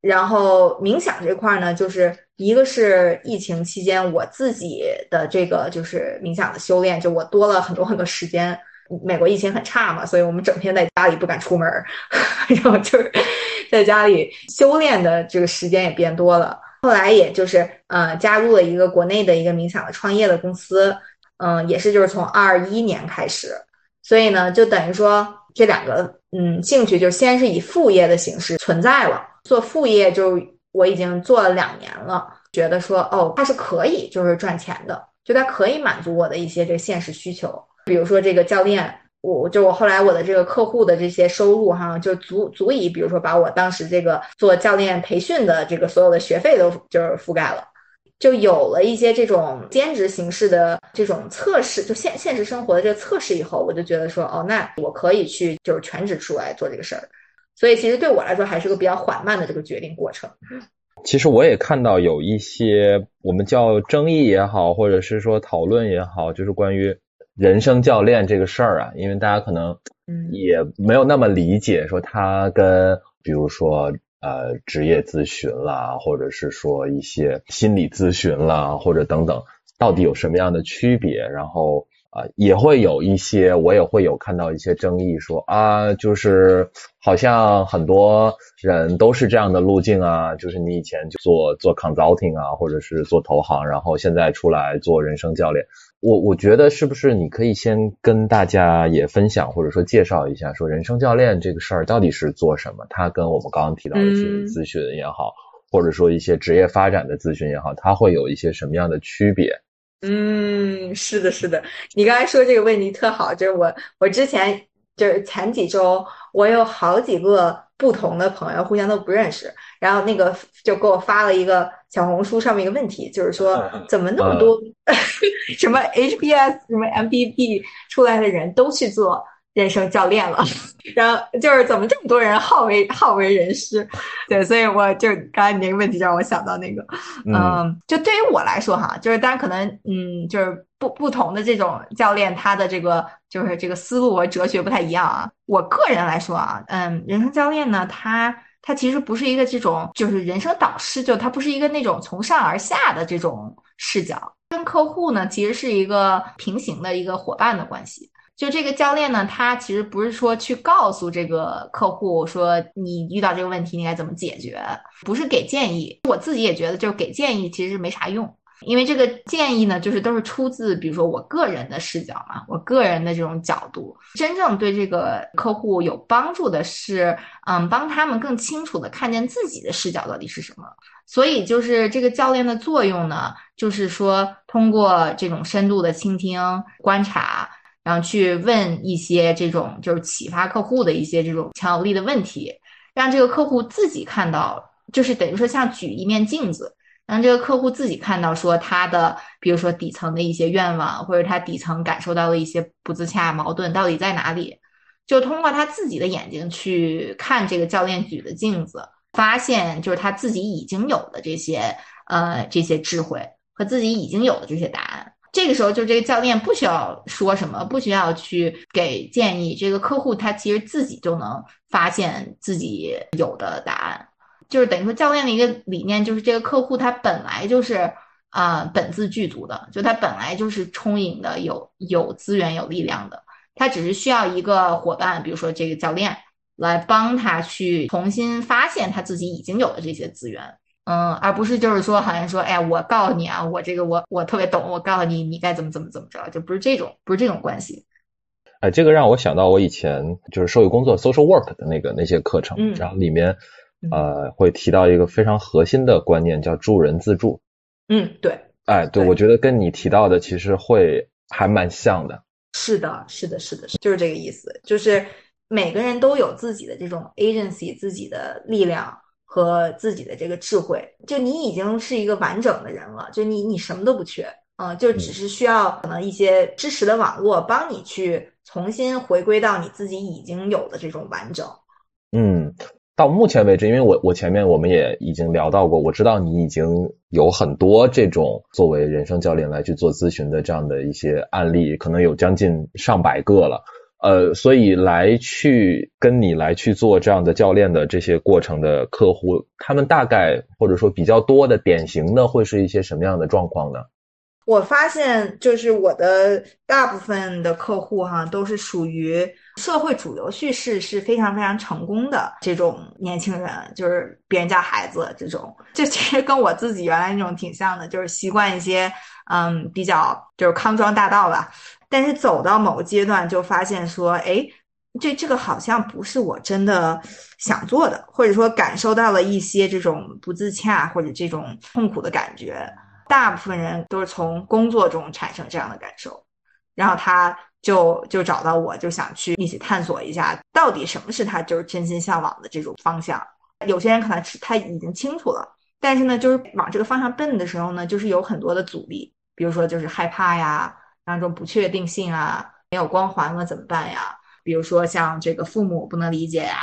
然后冥想这块呢，就是一个是疫情期间我自己的这个就是冥想的修炼，就我多了很多很多时间。美国疫情很差嘛，所以我们整天在家里不敢出门，[LAUGHS] 然后就是在家里修炼的这个时间也变多了。后来也就是呃加入了一个国内的一个冥想的创业的公司，嗯，也是就是从二一年开始，所以呢就等于说。这两个嗯兴趣就先是以副业的形式存在了，做副业就我已经做了两年了，觉得说哦它是可以就是赚钱的，就它可以满足我的一些这现实需求，比如说这个教练，我就我后来我的这个客户的这些收入哈，就足足以，比如说把我当时这个做教练培训的这个所有的学费都就是覆盖了。就有了一些这种兼职形式的这种测试，就现现实生活的这个测试以后，我就觉得说，哦，那我可以去就是全职出来做这个事儿。所以其实对我来说还是个比较缓慢的这个决定过程。其实我也看到有一些我们叫争议也好，或者是说讨论也好，就是关于人生教练这个事儿啊，因为大家可能也没有那么理解，说他跟比如说。呃，职业咨询啦，或者是说一些心理咨询啦，或者等等，到底有什么样的区别？然后啊，也会有一些，我也会有看到一些争议，说啊，就是好像很多人都是这样的路径啊，就是你以前就做做 consulting 啊，或者是做投行，然后现在出来做人生教练。我我觉得是不是你可以先跟大家也分享或者说介绍一下，说人生教练这个事儿到底是做什么？它跟我们刚刚提到的心理咨询也好，或者说一些职业发展的咨询也好，它会有一些什么样的区别？嗯，是的，是的，你刚才说这个问题特好，就是我我之前就是前几周我有好几个不同的朋友互相都不认识，然后那个就给我发了一个。小红书上面一个问题就是说，怎么那么多 [LAUGHS] 什么 HBS 什么 MBB 出来的人都去做人生教练了？然后就是怎么这么多人好为好为人师？对，所以我就刚才你那个问题让我想到那个，嗯，就对于我来说哈，就是当然可能嗯，就是不不同的这种教练，他的这个就是这个思路和哲学不太一样啊。我个人来说啊，嗯，人生教练呢，他。他其实不是一个这种，就是人生导师，就他不是一个那种从上而下的这种视角，跟客户呢其实是一个平行的一个伙伴的关系。就这个教练呢，他其实不是说去告诉这个客户说你遇到这个问题你该怎么解决，不是给建议。我自己也觉得，就是给建议其实没啥用。因为这个建议呢，就是都是出自，比如说我个人的视角嘛，我个人的这种角度，真正对这个客户有帮助的是，嗯，帮他们更清楚的看见自己的视角到底是什么。所以就是这个教练的作用呢，就是说通过这种深度的倾听、观察，然后去问一些这种就是启发客户的一些这种强有力的问题，让这个客户自己看到，就是等于说像举一面镜子。让这个客户自己看到，说他的，比如说底层的一些愿望，或者他底层感受到的一些不自洽、矛盾到底在哪里，就通过他自己的眼睛去看这个教练举的镜子，发现就是他自己已经有的这些，呃，这些智慧和自己已经有的这些答案。这个时候，就这个教练不需要说什么，不需要去给建议，这个客户他其实自己就能发现自己有的答案。就是等于说，教练的一个理念就是，这个客户他本来就是啊本自具足的，就他本来就是充盈的，有有资源、有力量的，他只是需要一个伙伴，比如说这个教练来帮他去重新发现他自己已经有的这些资源，嗯，而不是就是说，好像说，哎呀，我告诉你啊，我这个我我特别懂，我告诉你，你该怎么怎么怎么着，就不是这种，不是这种关系。哎，这个让我想到我以前就是社会工作 social work 的那个那些课程，然后里面。呃，会提到一个非常核心的观念，叫助人自助。嗯，对。哎，对，我觉得跟你提到的其实会还蛮像的。是的，是的，是的，是就是这个意思。就是每个人都有自己的这种 agency，自己的力量和自己的这个智慧。就你已经是一个完整的人了，就你你什么都不缺，嗯，就只是需要可能一些支持的网络帮你去重新回归到你自己已经有的这种完整。嗯。到目前为止，因为我我前面我们也已经聊到过，我知道你已经有很多这种作为人生教练来去做咨询的这样的一些案例，可能有将近上百个了。呃，所以来去跟你来去做这样的教练的这些过程的客户，他们大概或者说比较多的典型的会是一些什么样的状况呢？我发现，就是我的大部分的客户哈，都是属于社会主流叙事是非常非常成功的这种年轻人，就是别人家孩子这种，就其实跟我自己原来那种挺像的，就是习惯一些嗯比较就是康庄大道吧。但是走到某个阶段，就发现说，哎，这这个好像不是我真的想做的，或者说感受到了一些这种不自洽或者这种痛苦的感觉。大部分人都是从工作中产生这样的感受，然后他就就找到我，就想去一起探索一下，到底什么是他就是真心向往的这种方向。有些人可能是他已经清楚了，但是呢，就是往这个方向奔的时候呢，就是有很多的阻力，比如说就是害怕呀，然后这种不确定性啊，没有光环了怎么办呀？比如说像这个父母不能理解呀，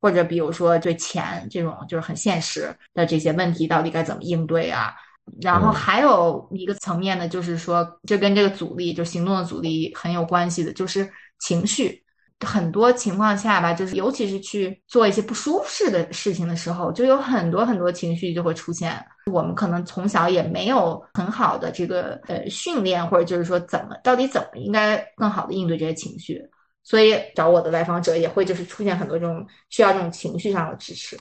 或者比如说对钱这种就是很现实的这些问题，到底该怎么应对啊？然后还有一个层面呢，就是说这跟这个阻力，就行动的阻力很有关系的，就是情绪。很多情况下吧，就是尤其是去做一些不舒适的事情的时候，就有很多很多情绪就会出现。我们可能从小也没有很好的这个呃训练，或者就是说怎么到底怎么应该更好的应对这些情绪，所以找我的来访者也会就是出现很多这种需要这种情绪上的支持。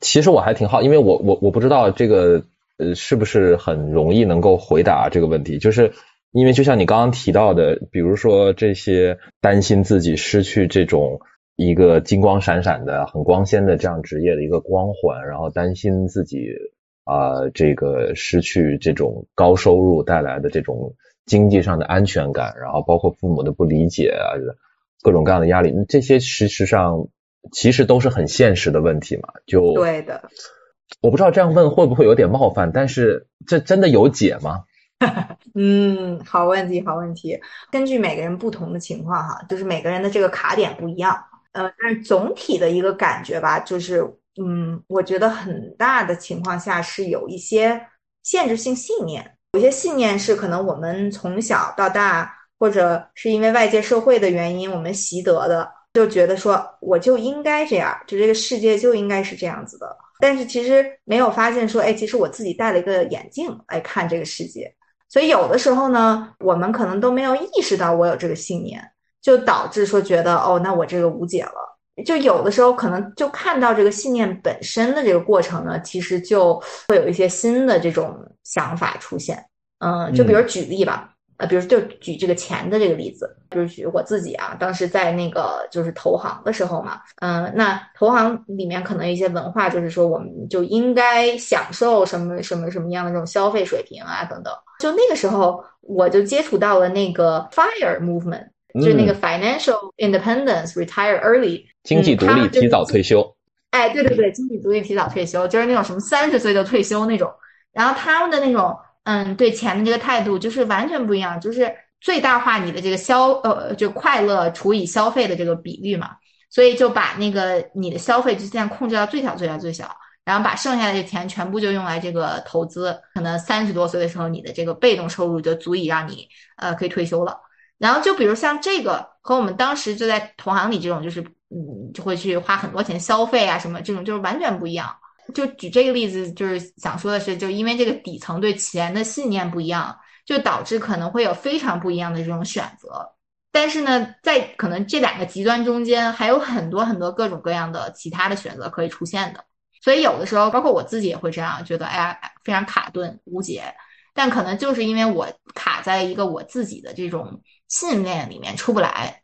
其实我还挺好，因为我我我不知道这个呃是不是很容易能够回答这个问题，就是。因为就像你刚刚提到的，比如说这些担心自己失去这种一个金光闪闪的、很光鲜的这样职业的一个光环，然后担心自己啊这个失去这种高收入带来的这种经济上的安全感，然后包括父母的不理解啊，各种各样的压力，这些事实上其实都是很现实的问题嘛。就对的，我不知道这样问会不会有点冒犯，但是这真的有解吗？[LAUGHS] 嗯，好问题，好问题。根据每个人不同的情况哈，就是每个人的这个卡点不一样。呃，但是总体的一个感觉吧，就是嗯，我觉得很大的情况下是有一些限制性信念，有些信念是可能我们从小到大，或者是因为外界社会的原因，我们习得的，就觉得说我就应该这样，就这个世界就应该是这样子的。但是其实没有发现说，哎，其实我自己戴了一个眼镜来看这个世界。所以有的时候呢，我们可能都没有意识到我有这个信念，就导致说觉得哦，那我这个无解了。就有的时候可能就看到这个信念本身的这个过程呢，其实就会有一些新的这种想法出现。嗯，就比如举例吧。呃，比如就举这个钱的这个例子，比如举我自己啊，当时在那个就是投行的时候嘛，嗯，那投行里面可能一些文化就是说，我们就应该享受什么什么什么样的这种消费水平啊等等。就那个时候，我就接触到了那个 FIRE movement，就是那个 Financial Independence Retire Early，经济独立提早退休。哎，对对对，经济独立提早退休，就是那种什么三十岁就退休那种。然后他们的那种。嗯，对钱的这个态度就是完全不一样，就是最大化你的这个消呃，就快乐除以消费的这个比率嘛，所以就把那个你的消费就尽量控制到最小最小最小，然后把剩下的这钱全部就用来这个投资，可能三十多岁的时候你的这个被动收入就足以让你呃可以退休了。然后就比如像这个和我们当时就在同行里这种，就是嗯就会去花很多钱消费啊什么这种，就是完全不一样。就举这个例子，就是想说的是，就因为这个底层对钱的信念不一样，就导致可能会有非常不一样的这种选择。但是呢，在可能这两个极端中间，还有很多很多各种各样的其他的选择可以出现的。所以有的时候，包括我自己也会这样觉得，哎呀，非常卡顿无解。但可能就是因为我卡在一个我自己的这种信念里面出不来。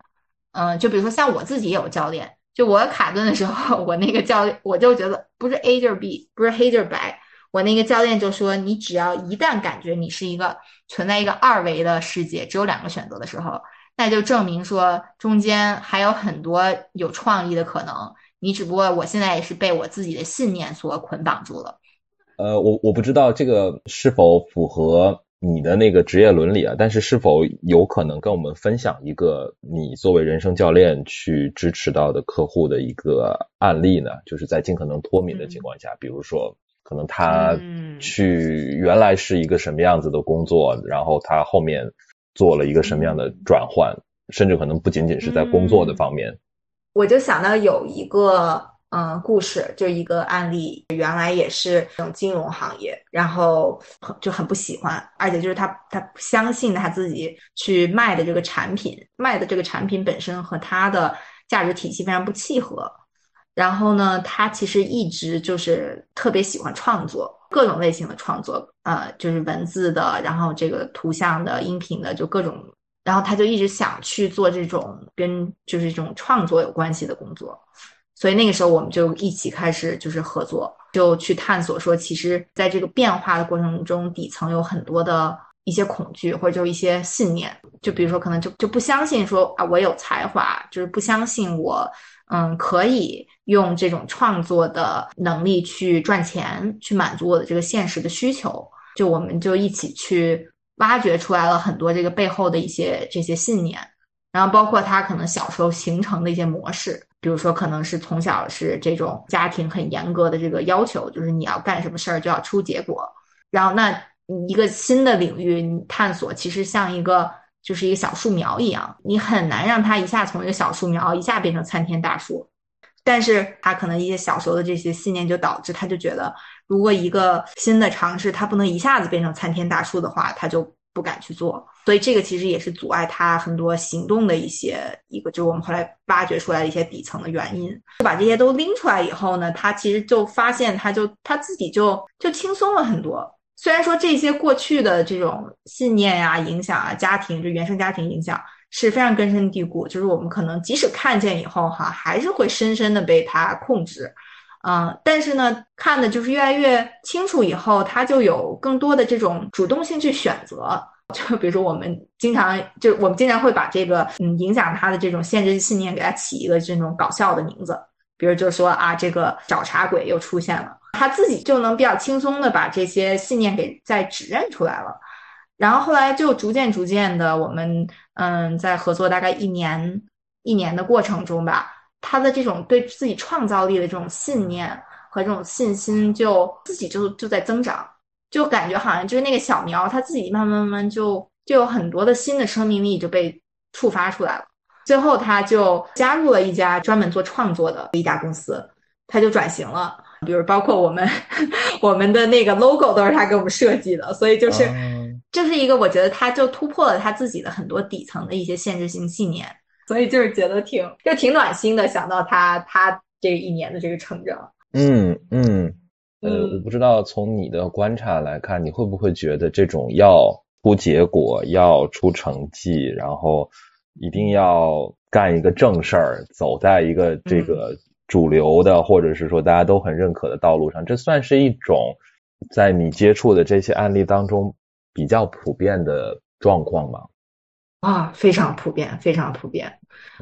嗯，就比如说像我自己也有教练。就我卡顿的时候，[LAUGHS] 我那个教练我就觉得不是 A 就是 B，不是黑就是白。我那个教练就说，你只要一旦感觉你是一个存在一个二维的世界，只有两个选择的时候，那就证明说中间还有很多有创意的可能。你只不过我现在也是被我自己的信念所捆绑住了。呃，我我不知道这个是否符合。你的那个职业伦理啊，但是是否有可能跟我们分享一个你作为人生教练去支持到的客户的一个案例呢？就是在尽可能脱敏的情况下，比如说可能他去原来是一个什么样子的工作，然后他后面做了一个什么样的转换，甚至可能不仅仅是在工作的方面。我就想到有一个。嗯，故事就一个案例，原来也是这种金融行业，然后就很不喜欢，而且就是他他不相信他自己去卖的这个产品，卖的这个产品本身和他的价值体系非常不契合。然后呢，他其实一直就是特别喜欢创作各种类型的创作，呃，就是文字的，然后这个图像的、音频的，就各种。然后他就一直想去做这种跟就是这种创作有关系的工作。所以那个时候，我们就一起开始就是合作，就去探索说，其实在这个变化的过程中，底层有很多的一些恐惧，或者就一些信念。就比如说，可能就就不相信说啊，我有才华，就是不相信我，嗯，可以用这种创作的能力去赚钱，去满足我的这个现实的需求。就我们就一起去挖掘出来了很多这个背后的一些这些信念，然后包括他可能小时候形成的一些模式，比如说可能是从小是这种家庭很严格的这个要求，就是你要干什么事儿就要出结果。然后那一个新的领域探索，其实像一个。就是一个小树苗一样，你很难让它一下从一个小树苗一下变成参天大树。但是他可能一些小时候的这些信念，就导致他就觉得，如果一个新的尝试他不能一下子变成参天大树的话，他就不敢去做。所以这个其实也是阻碍他很多行动的一些一个，就是我们后来挖掘出来的一些底层的原因。就把这些都拎出来以后呢，他其实就发现，他就他自己就就轻松了很多。虽然说这些过去的这种信念呀、影响啊、家庭就原生家庭影响是非常根深蒂固，就是我们可能即使看见以后哈，还是会深深的被他控制，嗯，但是呢，看的就是越来越清楚以后，他就有更多的这种主动性去选择。就比如说我们经常就我们经常会把这个嗯影响他的这种限制信念给他起一个这种搞笑的名字，比如就说啊，这个找茬鬼又出现了。他自己就能比较轻松的把这些信念给再指认出来了，然后后来就逐渐逐渐的，我们嗯在合作大概一年一年的过程中吧，他的这种对自己创造力的这种信念和这种信心就自己就就在增长，就感觉好像就是那个小苗，他自己慢慢慢慢就就有很多的新的生命力就被触发出来了，最后他就加入了一家专门做创作的一家公司，他就转型了。比如包括我们，[LAUGHS] 我们的那个 logo 都是他给我们设计的，所以就是，就是一个我觉得他就突破了他自己的很多底层的一些限制性信念，所以就是觉得挺就挺暖心的。想到他他这一年的这个成长，嗯嗯，呃，我不知道从你的观察来看，你会不会觉得这种要出结果、要出成绩，然后一定要干一个正事儿，走在一个这个。主流的，或者是说大家都很认可的道路上，这算是一种在你接触的这些案例当中比较普遍的状况吗？啊，非常普遍，非常普遍。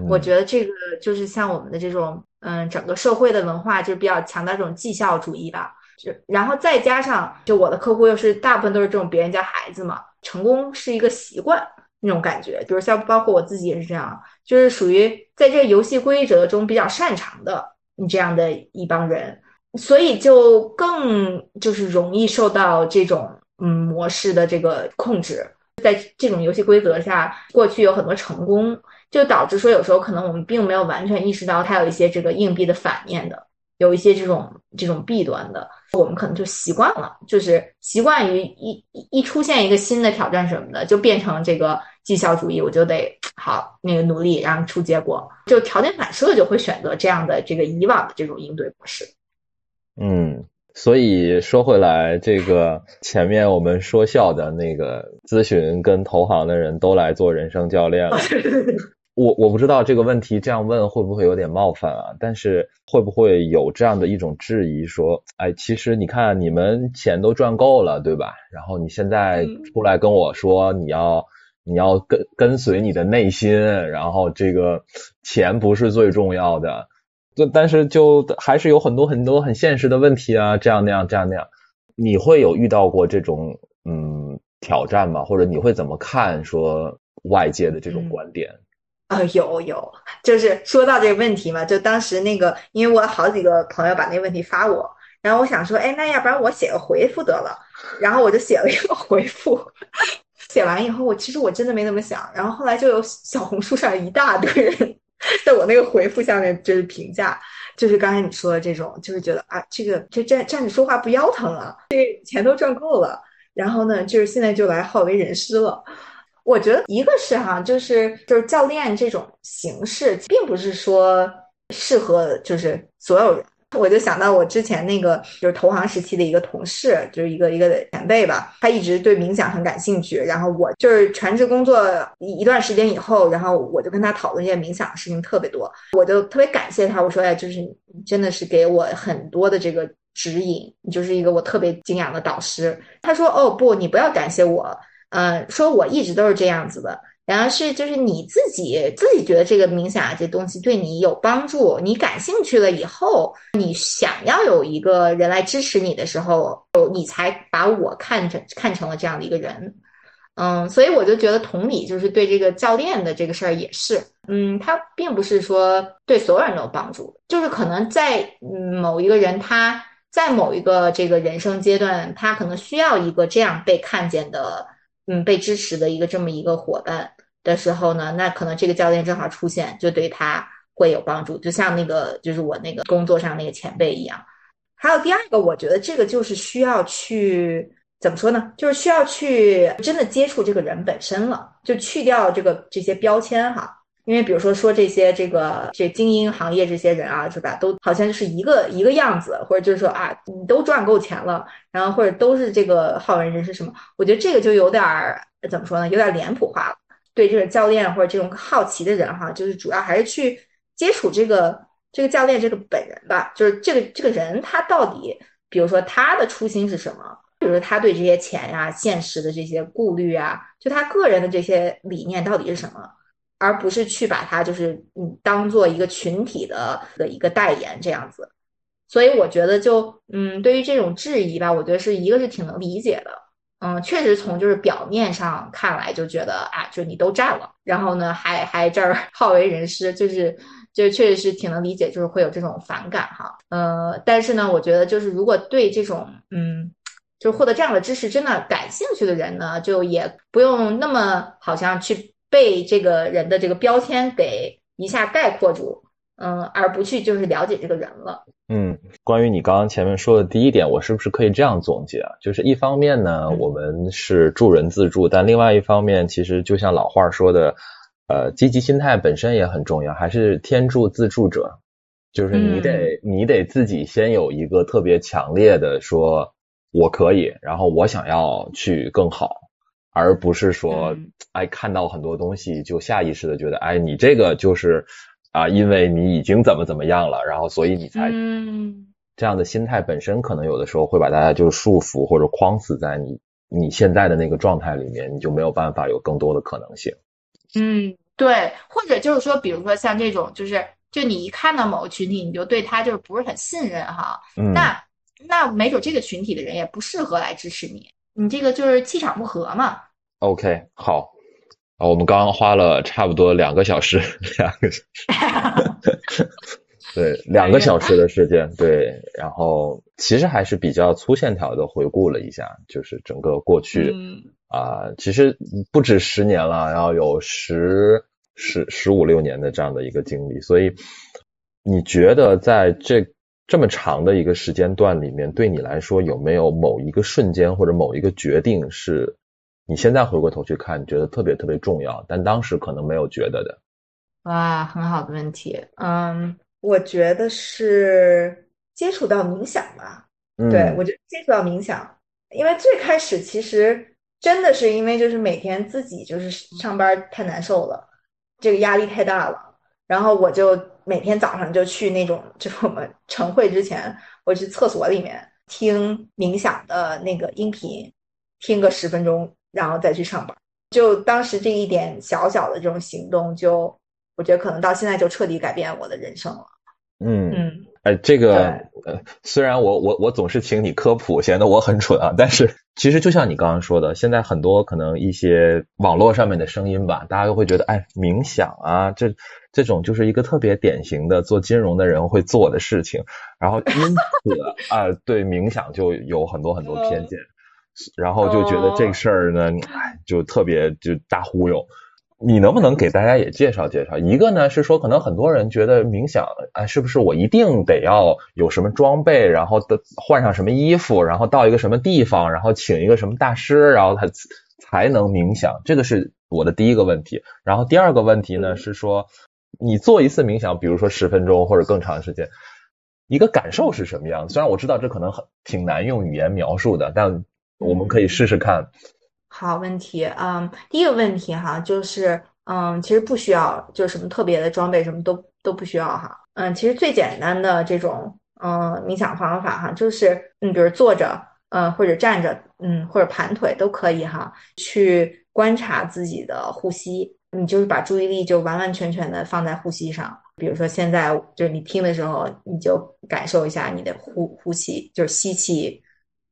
我觉得这个就是像我们的这种，嗯，整个社会的文化就比较强调这种绩效主义吧。就然后再加上，就我的客户又是大部分都是这种别人家孩子嘛，成功是一个习惯那种感觉。比如像包括我自己也是这样，就是属于在这个游戏规则中比较擅长的。你这样的一帮人，所以就更就是容易受到这种嗯模式的这个控制，在这种游戏规则下，过去有很多成功，就导致说有时候可能我们并没有完全意识到它有一些这个硬币的反面的，有一些这种这种弊端的，我们可能就习惯了，就是习惯于一一一出现一个新的挑战什么的，就变成这个绩效主义，我就得。好，那个努力，然后出结果，就条件反射就会选择这样的这个以往的这种应对模式。嗯，所以说回来，这个前面我们说笑的那个咨询跟投行的人都来做人生教练了。我我不知道这个问题这样问会不会有点冒犯啊？但是会不会有这样的一种质疑，说，哎，其实你看你们钱都赚够了，对吧？然后你现在出来跟我说你要。你要跟跟随你的内心，然后这个钱不是最重要的，就但是就还是有很多很多很现实的问题啊，这样那样这样那样，你会有遇到过这种嗯挑战吗？或者你会怎么看说外界的这种观点？啊，有有，就是说到这个问题嘛，就当时那个，因为我好几个朋友把那个问题发我，然后我想说，哎，那要不然我写个回复得了，然后我就写了一个回复。[LAUGHS] 写完以后，我其实我真的没怎么想，然后后来就有小红书上一大堆人 [LAUGHS] 在我那个回复下面就是评价，就是刚才你说的这种，就是觉得啊，这个这站站着说话不腰疼啊，这钱都赚够了，然后呢，就是现在就来好为人师了。我觉得一个是哈，就是就是教练这种形式，并不是说适合就是所有人。我就想到我之前那个就是投行时期的一个同事，就是一个一个前辈吧，他一直对冥想很感兴趣。然后我就是全职工作一一段时间以后，然后我就跟他讨论一些冥想的事情特别多，我就特别感谢他。我说哎，就是真的是给我很多的这个指引，你就是一个我特别敬仰的导师。他说哦不，你不要感谢我，嗯，说我一直都是这样子的。然后是就是你自己自己觉得这个冥想啊这东西对你有帮助，你感兴趣了以后，你想要有一个人来支持你的时候，你才把我看成看成了这样的一个人。嗯，所以我就觉得同理，就是对这个教练的这个事儿也是，嗯，他并不是说对所有人都有帮助，就是可能在某一个人他在某一个这个人生阶段，他可能需要一个这样被看见的，嗯，被支持的一个这么一个伙伴的时候呢，那可能这个教练正好出现，就对他会有帮助，就像那个就是我那个工作上那个前辈一样。还有第二个，我觉得这个就是需要去。怎么说呢？就是需要去真的接触这个人本身了，就去掉这个这些标签哈。因为比如说说这些这个这精英行业这些人啊，是吧？都好像就是一个一个样子，或者就是说啊，你都赚够钱了，然后或者都是这个好为人是什么？我觉得这个就有点儿怎么说呢？有点脸谱化了。对这个教练或者这种好奇的人哈，就是主要还是去接触这个这个教练这个本人吧。就是这个这个人他到底，比如说他的初心是什么？比如说他对这些钱呀、现实的这些顾虑啊，就他个人的这些理念到底是什么，而不是去把他就是嗯当做一个群体的的一个代言这样子。所以我觉得就嗯，对于这种质疑吧，我觉得是一个是挺能理解的。嗯，确实从就是表面上看来就觉得啊，就你都占了，然后呢还还这儿 [LAUGHS] 好为人师，就是就确实是挺能理解，就是会有这种反感哈。呃，但是呢，我觉得就是如果对这种嗯。就是获得这样的知识，真的感兴趣的人呢，就也不用那么好像去被这个人的这个标签给一下概括住，嗯，而不去就是了解这个人了。嗯，关于你刚刚前面说的第一点，我是不是可以这样总结啊？就是一方面呢，我们是助人自助，但另外一方面，其实就像老话说的，呃，积极心态本身也很重要，还是天助自助者，就是你得你得自己先有一个特别强烈的说。我可以，然后我想要去更好，而不是说，哎，看到很多东西就下意识的觉得，哎，你这个就是啊，因为你已经怎么怎么样了，然后所以你才，嗯，这样的心态本身可能有的时候会把大家就束缚或者框死在你你现在的那个状态里面，你就没有办法有更多的可能性。嗯，对，或者就是说，比如说像这种，就是就你一看到某个群体，你就对他就是不是很信任哈，那。那没准这个群体的人也不适合来支持你，你这个就是气场不合嘛。OK，好，啊，我们刚刚花了差不多两个小时，[LAUGHS] 两个小时，[LAUGHS] 对，两个小时的时间，对，然后其实还是比较粗线条的回顾了一下，就是整个过去啊，其实不止十年了，然后有十十十五六年的这样的一个经历，所以你觉得在这？这么长的一个时间段里面，对你来说有没有某一个瞬间或者某一个决定是你现在回过头去看，觉得特别特别重要，但当时可能没有觉得的？哇，很好的问题。嗯，我觉得是接触到冥想吧。对，我觉得接触到冥想，因为最开始其实真的是因为就是每天自己就是上班太难受了，这个压力太大了。然后我就每天早上就去那种，就是我们晨会之前，我去厕所里面听冥想的那个音频，听个十分钟，然后再去上班。就当时这一点小小的这种行动，就我觉得可能到现在就彻底改变我的人生了。嗯嗯。哎，这个呃，虽然我我我总是请你科普，显得我很蠢啊，但是其实就像你刚刚说的，现在很多可能一些网络上面的声音吧，大家都会觉得，哎，冥想啊，这这种就是一个特别典型的做金融的人会做的事情，然后因此 [LAUGHS] 啊，对冥想就有很多很多偏见，然后就觉得这个事儿呢，哎，就特别就大忽悠。你能不能给大家也介绍介绍？一个呢是说，可能很多人觉得冥想，哎，是不是我一定得要有什么装备，然后的换上什么衣服，然后到一个什么地方，然后请一个什么大师，然后他才能冥想？这个是我的第一个问题。然后第二个问题呢是说，你做一次冥想，比如说十分钟或者更长时间，一个感受是什么样？虽然我知道这可能很挺难用语言描述的，但我们可以试试看。好问题，嗯，第一个问题哈，就是，嗯，其实不需要，就是什么特别的装备，什么都都不需要哈，嗯，其实最简单的这种，嗯，冥想方法哈，就是，你，比如坐着，嗯，或者站着，嗯，或者盘腿都可以哈，去观察自己的呼吸，你就是把注意力就完完全全的放在呼吸上。比如说现在就是你听的时候，你就感受一下你的呼呼气，就是吸气，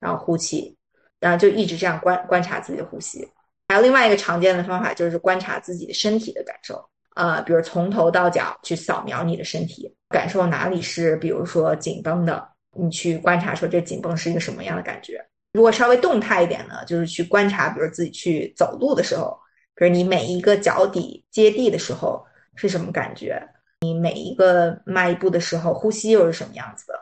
然后呼气，然后就一直这样观观察自己的呼吸。还有另外一个常见的方法就是观察自己的身体的感受，呃，比如从头到脚去扫描你的身体，感受哪里是比如说紧绷的，你去观察说这紧绷是一个什么样的感觉。如果稍微动态一点呢，就是去观察，比如自己去走路的时候，比如你每一个脚底接地的时候是什么感觉，你每一个迈一步的时候呼吸又是什么样子的，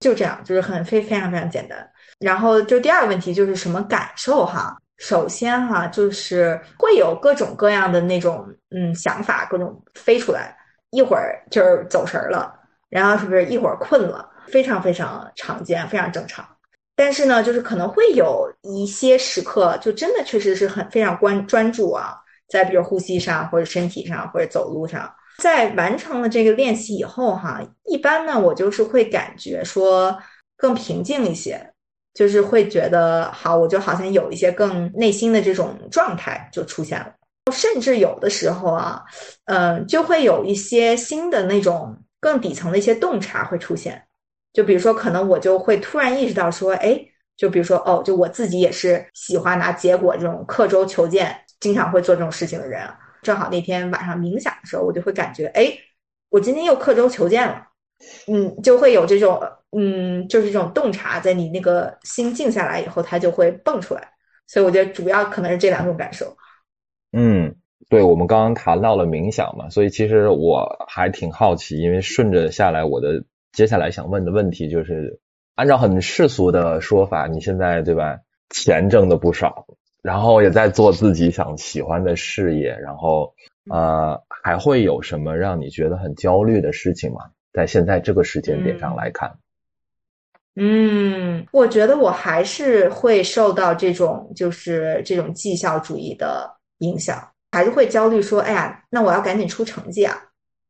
就这样，就是很非非常非常简单。然后就第二个问题就是什么感受哈？首先哈，就是会有各种各样的那种嗯想法，各种飞出来，一会儿就是走神了，然后是不是一会儿困了，非常非常常见，非常正常。但是呢，就是可能会有一些时刻，就真的确实是很非常关专注啊，在比如呼吸上，或者身体上，或者走路上，在完成了这个练习以后哈，一般呢，我就是会感觉说更平静一些。就是会觉得好，我就好像有一些更内心的这种状态就出现了，甚至有的时候啊，嗯，就会有一些新的那种更底层的一些洞察会出现。就比如说，可能我就会突然意识到说，哎，就比如说，哦，就我自己也是喜欢拿结果这种刻舟求剑，经常会做这种事情的人。正好那天晚上冥想的时候，我就会感觉，哎，我今天又刻舟求剑了。嗯，就会有这种，嗯，就是这种洞察，在你那个心静下来以后，它就会蹦出来。所以我觉得主要可能是这两种感受。嗯，对，我们刚刚谈到了冥想嘛，所以其实我还挺好奇，因为顺着下来，我的接下来想问的问题就是，按照很世俗的说法，你现在对吧，钱挣的不少，然后也在做自己想喜欢的事业，然后呃，还会有什么让你觉得很焦虑的事情吗？在现在这个时间点上来看，嗯，我觉得我还是会受到这种就是这种绩效主义的影响，还是会焦虑说，哎呀，那我要赶紧出成绩啊。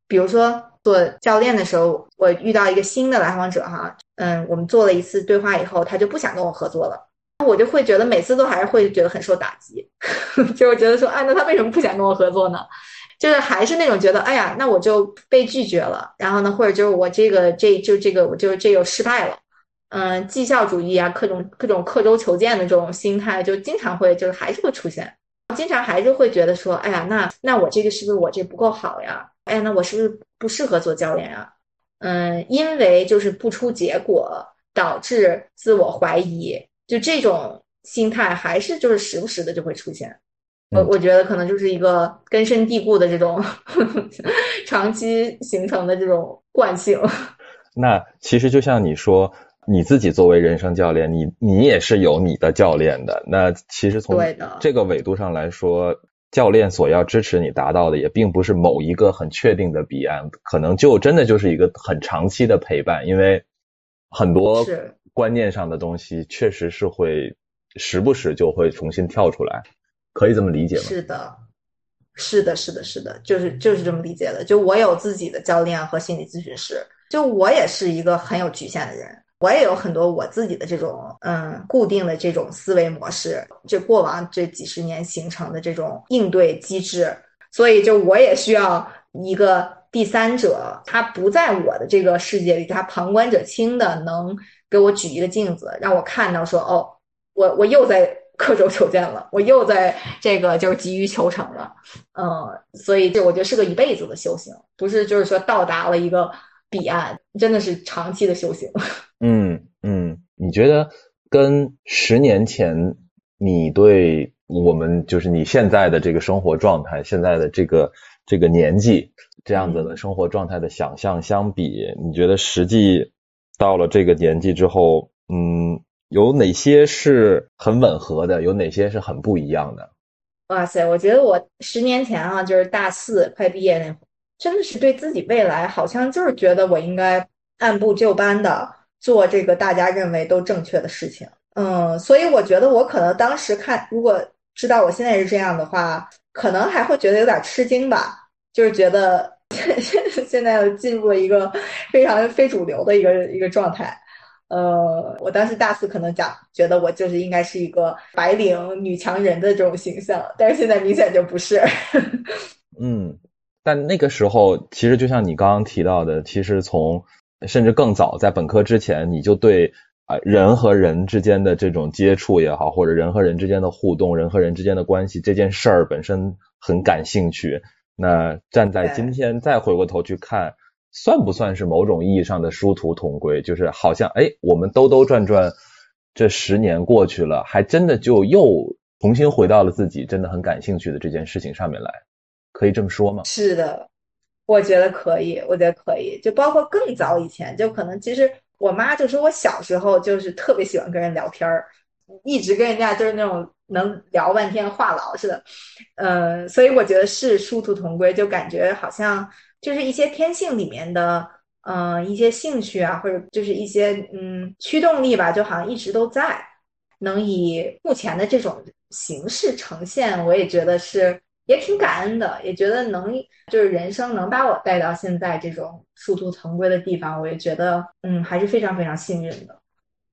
比如说做教练的时候，我遇到一个新的来访者哈，嗯，我们做了一次对话以后，他就不想跟我合作了，我就会觉得每次都还是会觉得很受打击，[LAUGHS] 就觉得说，哎，那他为什么不想跟我合作呢？就是还是那种觉得，哎呀，那我就被拒绝了，然后呢，或者就是我这个这就这个我就这又失败了，嗯，绩效主义啊，各种各种刻舟求剑的这种心态，就经常会就是还是会出现，经常还是会觉得说，哎呀，那那我这个是不是我这不够好呀？哎，那我是不是不适合做教练啊？嗯，因为就是不出结果导致自我怀疑，就这种心态还是就是时不时的就会出现。我我觉得可能就是一个根深蒂固的这种 [LAUGHS] 长期形成的这种惯性。[LAUGHS] 那其实就像你说，你自己作为人生教练，你你也是有你的教练的。那其实从这个维度上来说，教练所要支持你达到的，也并不是某一个很确定的彼岸，可能就真的就是一个很长期的陪伴。因为很多观念上的东西，确实是会时不时就会重新跳出来。可以这么理解吗？是的，是的，是的，是的，就是就是这么理解的。就我有自己的教练和心理咨询师，就我也是一个很有局限的人，我也有很多我自己的这种嗯固定的这种思维模式，这过往这几十年形成的这种应对机制，所以就我也需要一个第三者，他不在我的这个世界里，他旁观者清的，能给我举一个镜子，让我看到说，哦，我我又在。刻舟求剑了，我又在这个就是急于求成了，嗯，所以这我觉得是个一辈子的修行，不是就是说到达了一个彼岸，真的是长期的修行。[LAUGHS] 嗯嗯，你觉得跟十年前你对我们就是你现在的这个生活状态，现在的这个这个年纪这样子的生活状态的想象相比，你觉得实际到了这个年纪之后，嗯？有哪些是很吻合的？有哪些是很不一样的？哇塞，我觉得我十年前啊，就是大四快毕业那会儿，真的是对自己未来好像就是觉得我应该按部就班的做这个大家认为都正确的事情。嗯，所以我觉得我可能当时看，如果知道我现在是这样的话，可能还会觉得有点吃惊吧，就是觉得现在进入了一个非常非主流的一个一个状态。呃，我当时大四可能讲，觉得我就是应该是一个白领女强人的这种形象，但是现在明显就不是。[LAUGHS] 嗯，但那个时候其实就像你刚刚提到的，其实从甚至更早在本科之前，你就对啊人和人之间的这种接触也好，或者人和人之间的互动、人和人之间的关系这件事儿本身很感兴趣。那站在今天再回过头去看，算不算是某种意义上的殊途同归？就是好像哎，我们兜兜转转这十年过去了，还真的就又重新回到了自己真的很感兴趣的这件事情上面来，可以这么说吗？是的，我觉得可以，我觉得可以。就包括更早以前，就可能其实我妈就说我小时候就是特别喜欢跟人聊天儿。一直跟人家就是那种能聊半天话痨似的，嗯，所以我觉得是殊途同归，就感觉好像就是一些天性里面的，嗯，一些兴趣啊，或者就是一些嗯驱动力吧，就好像一直都在，能以目前的这种形式呈现，我也觉得是也挺感恩的，也觉得能就是人生能把我带到现在这种殊途同归的地方，我也觉得嗯还是非常非常幸运的。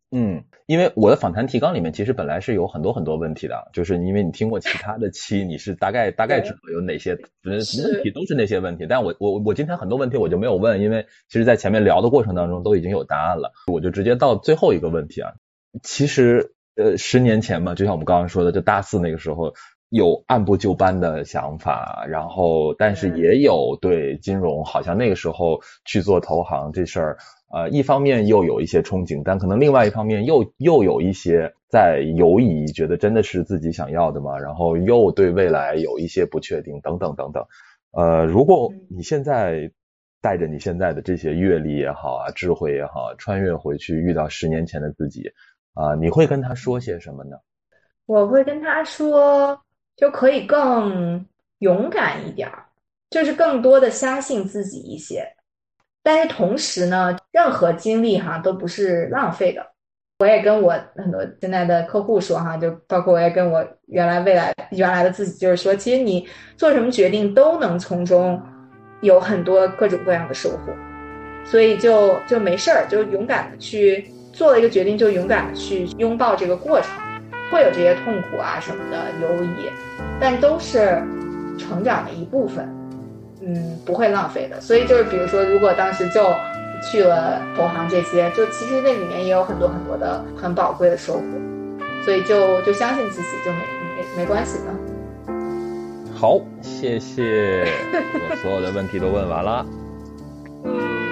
嗯，因为我的访谈提纲里面其实本来是有很多很多问题的，就是因为你听过其他的期，你是大概大概知道有哪些问题都是那些问题，但我我我今天很多问题我就没有问，因为其实在前面聊的过程当中都已经有答案了，我就直接到最后一个问题啊，其实呃十年前嘛，就像我们刚刚说的，就大四那个时候有按部就班的想法，然后但是也有对金融好像那个时候去做投行这事儿。呃，一方面又有一些憧憬，但可能另外一方面又又有一些在犹疑，觉得真的是自己想要的吗？然后又对未来有一些不确定，等等等等。呃，如果你现在带着你现在的这些阅历也好啊，智慧也好，穿越回去遇到十年前的自己啊，你会跟他说些什么呢？我会跟他说，就可以更勇敢一点儿，就是更多的相信自己一些。但是同时呢，任何经历哈都不是浪费的。我也跟我很多现在的客户说哈，就包括我也跟我原来未来原来的自己，就是说，其实你做什么决定都能从中有很多各种各样的收获。所以就就没事儿，就勇敢的去做了一个决定，就勇敢的去拥抱这个过程，会有这些痛苦啊什么的犹疑，但都是成长的一部分。嗯，不会浪费的。所以就是，比如说，如果当时就去了投行这些，就其实那里面也有很多很多的很宝贵的收获。所以就就相信自己，就没没没关系的。好，谢谢，我所有的问题都问完了。嗯。[LAUGHS]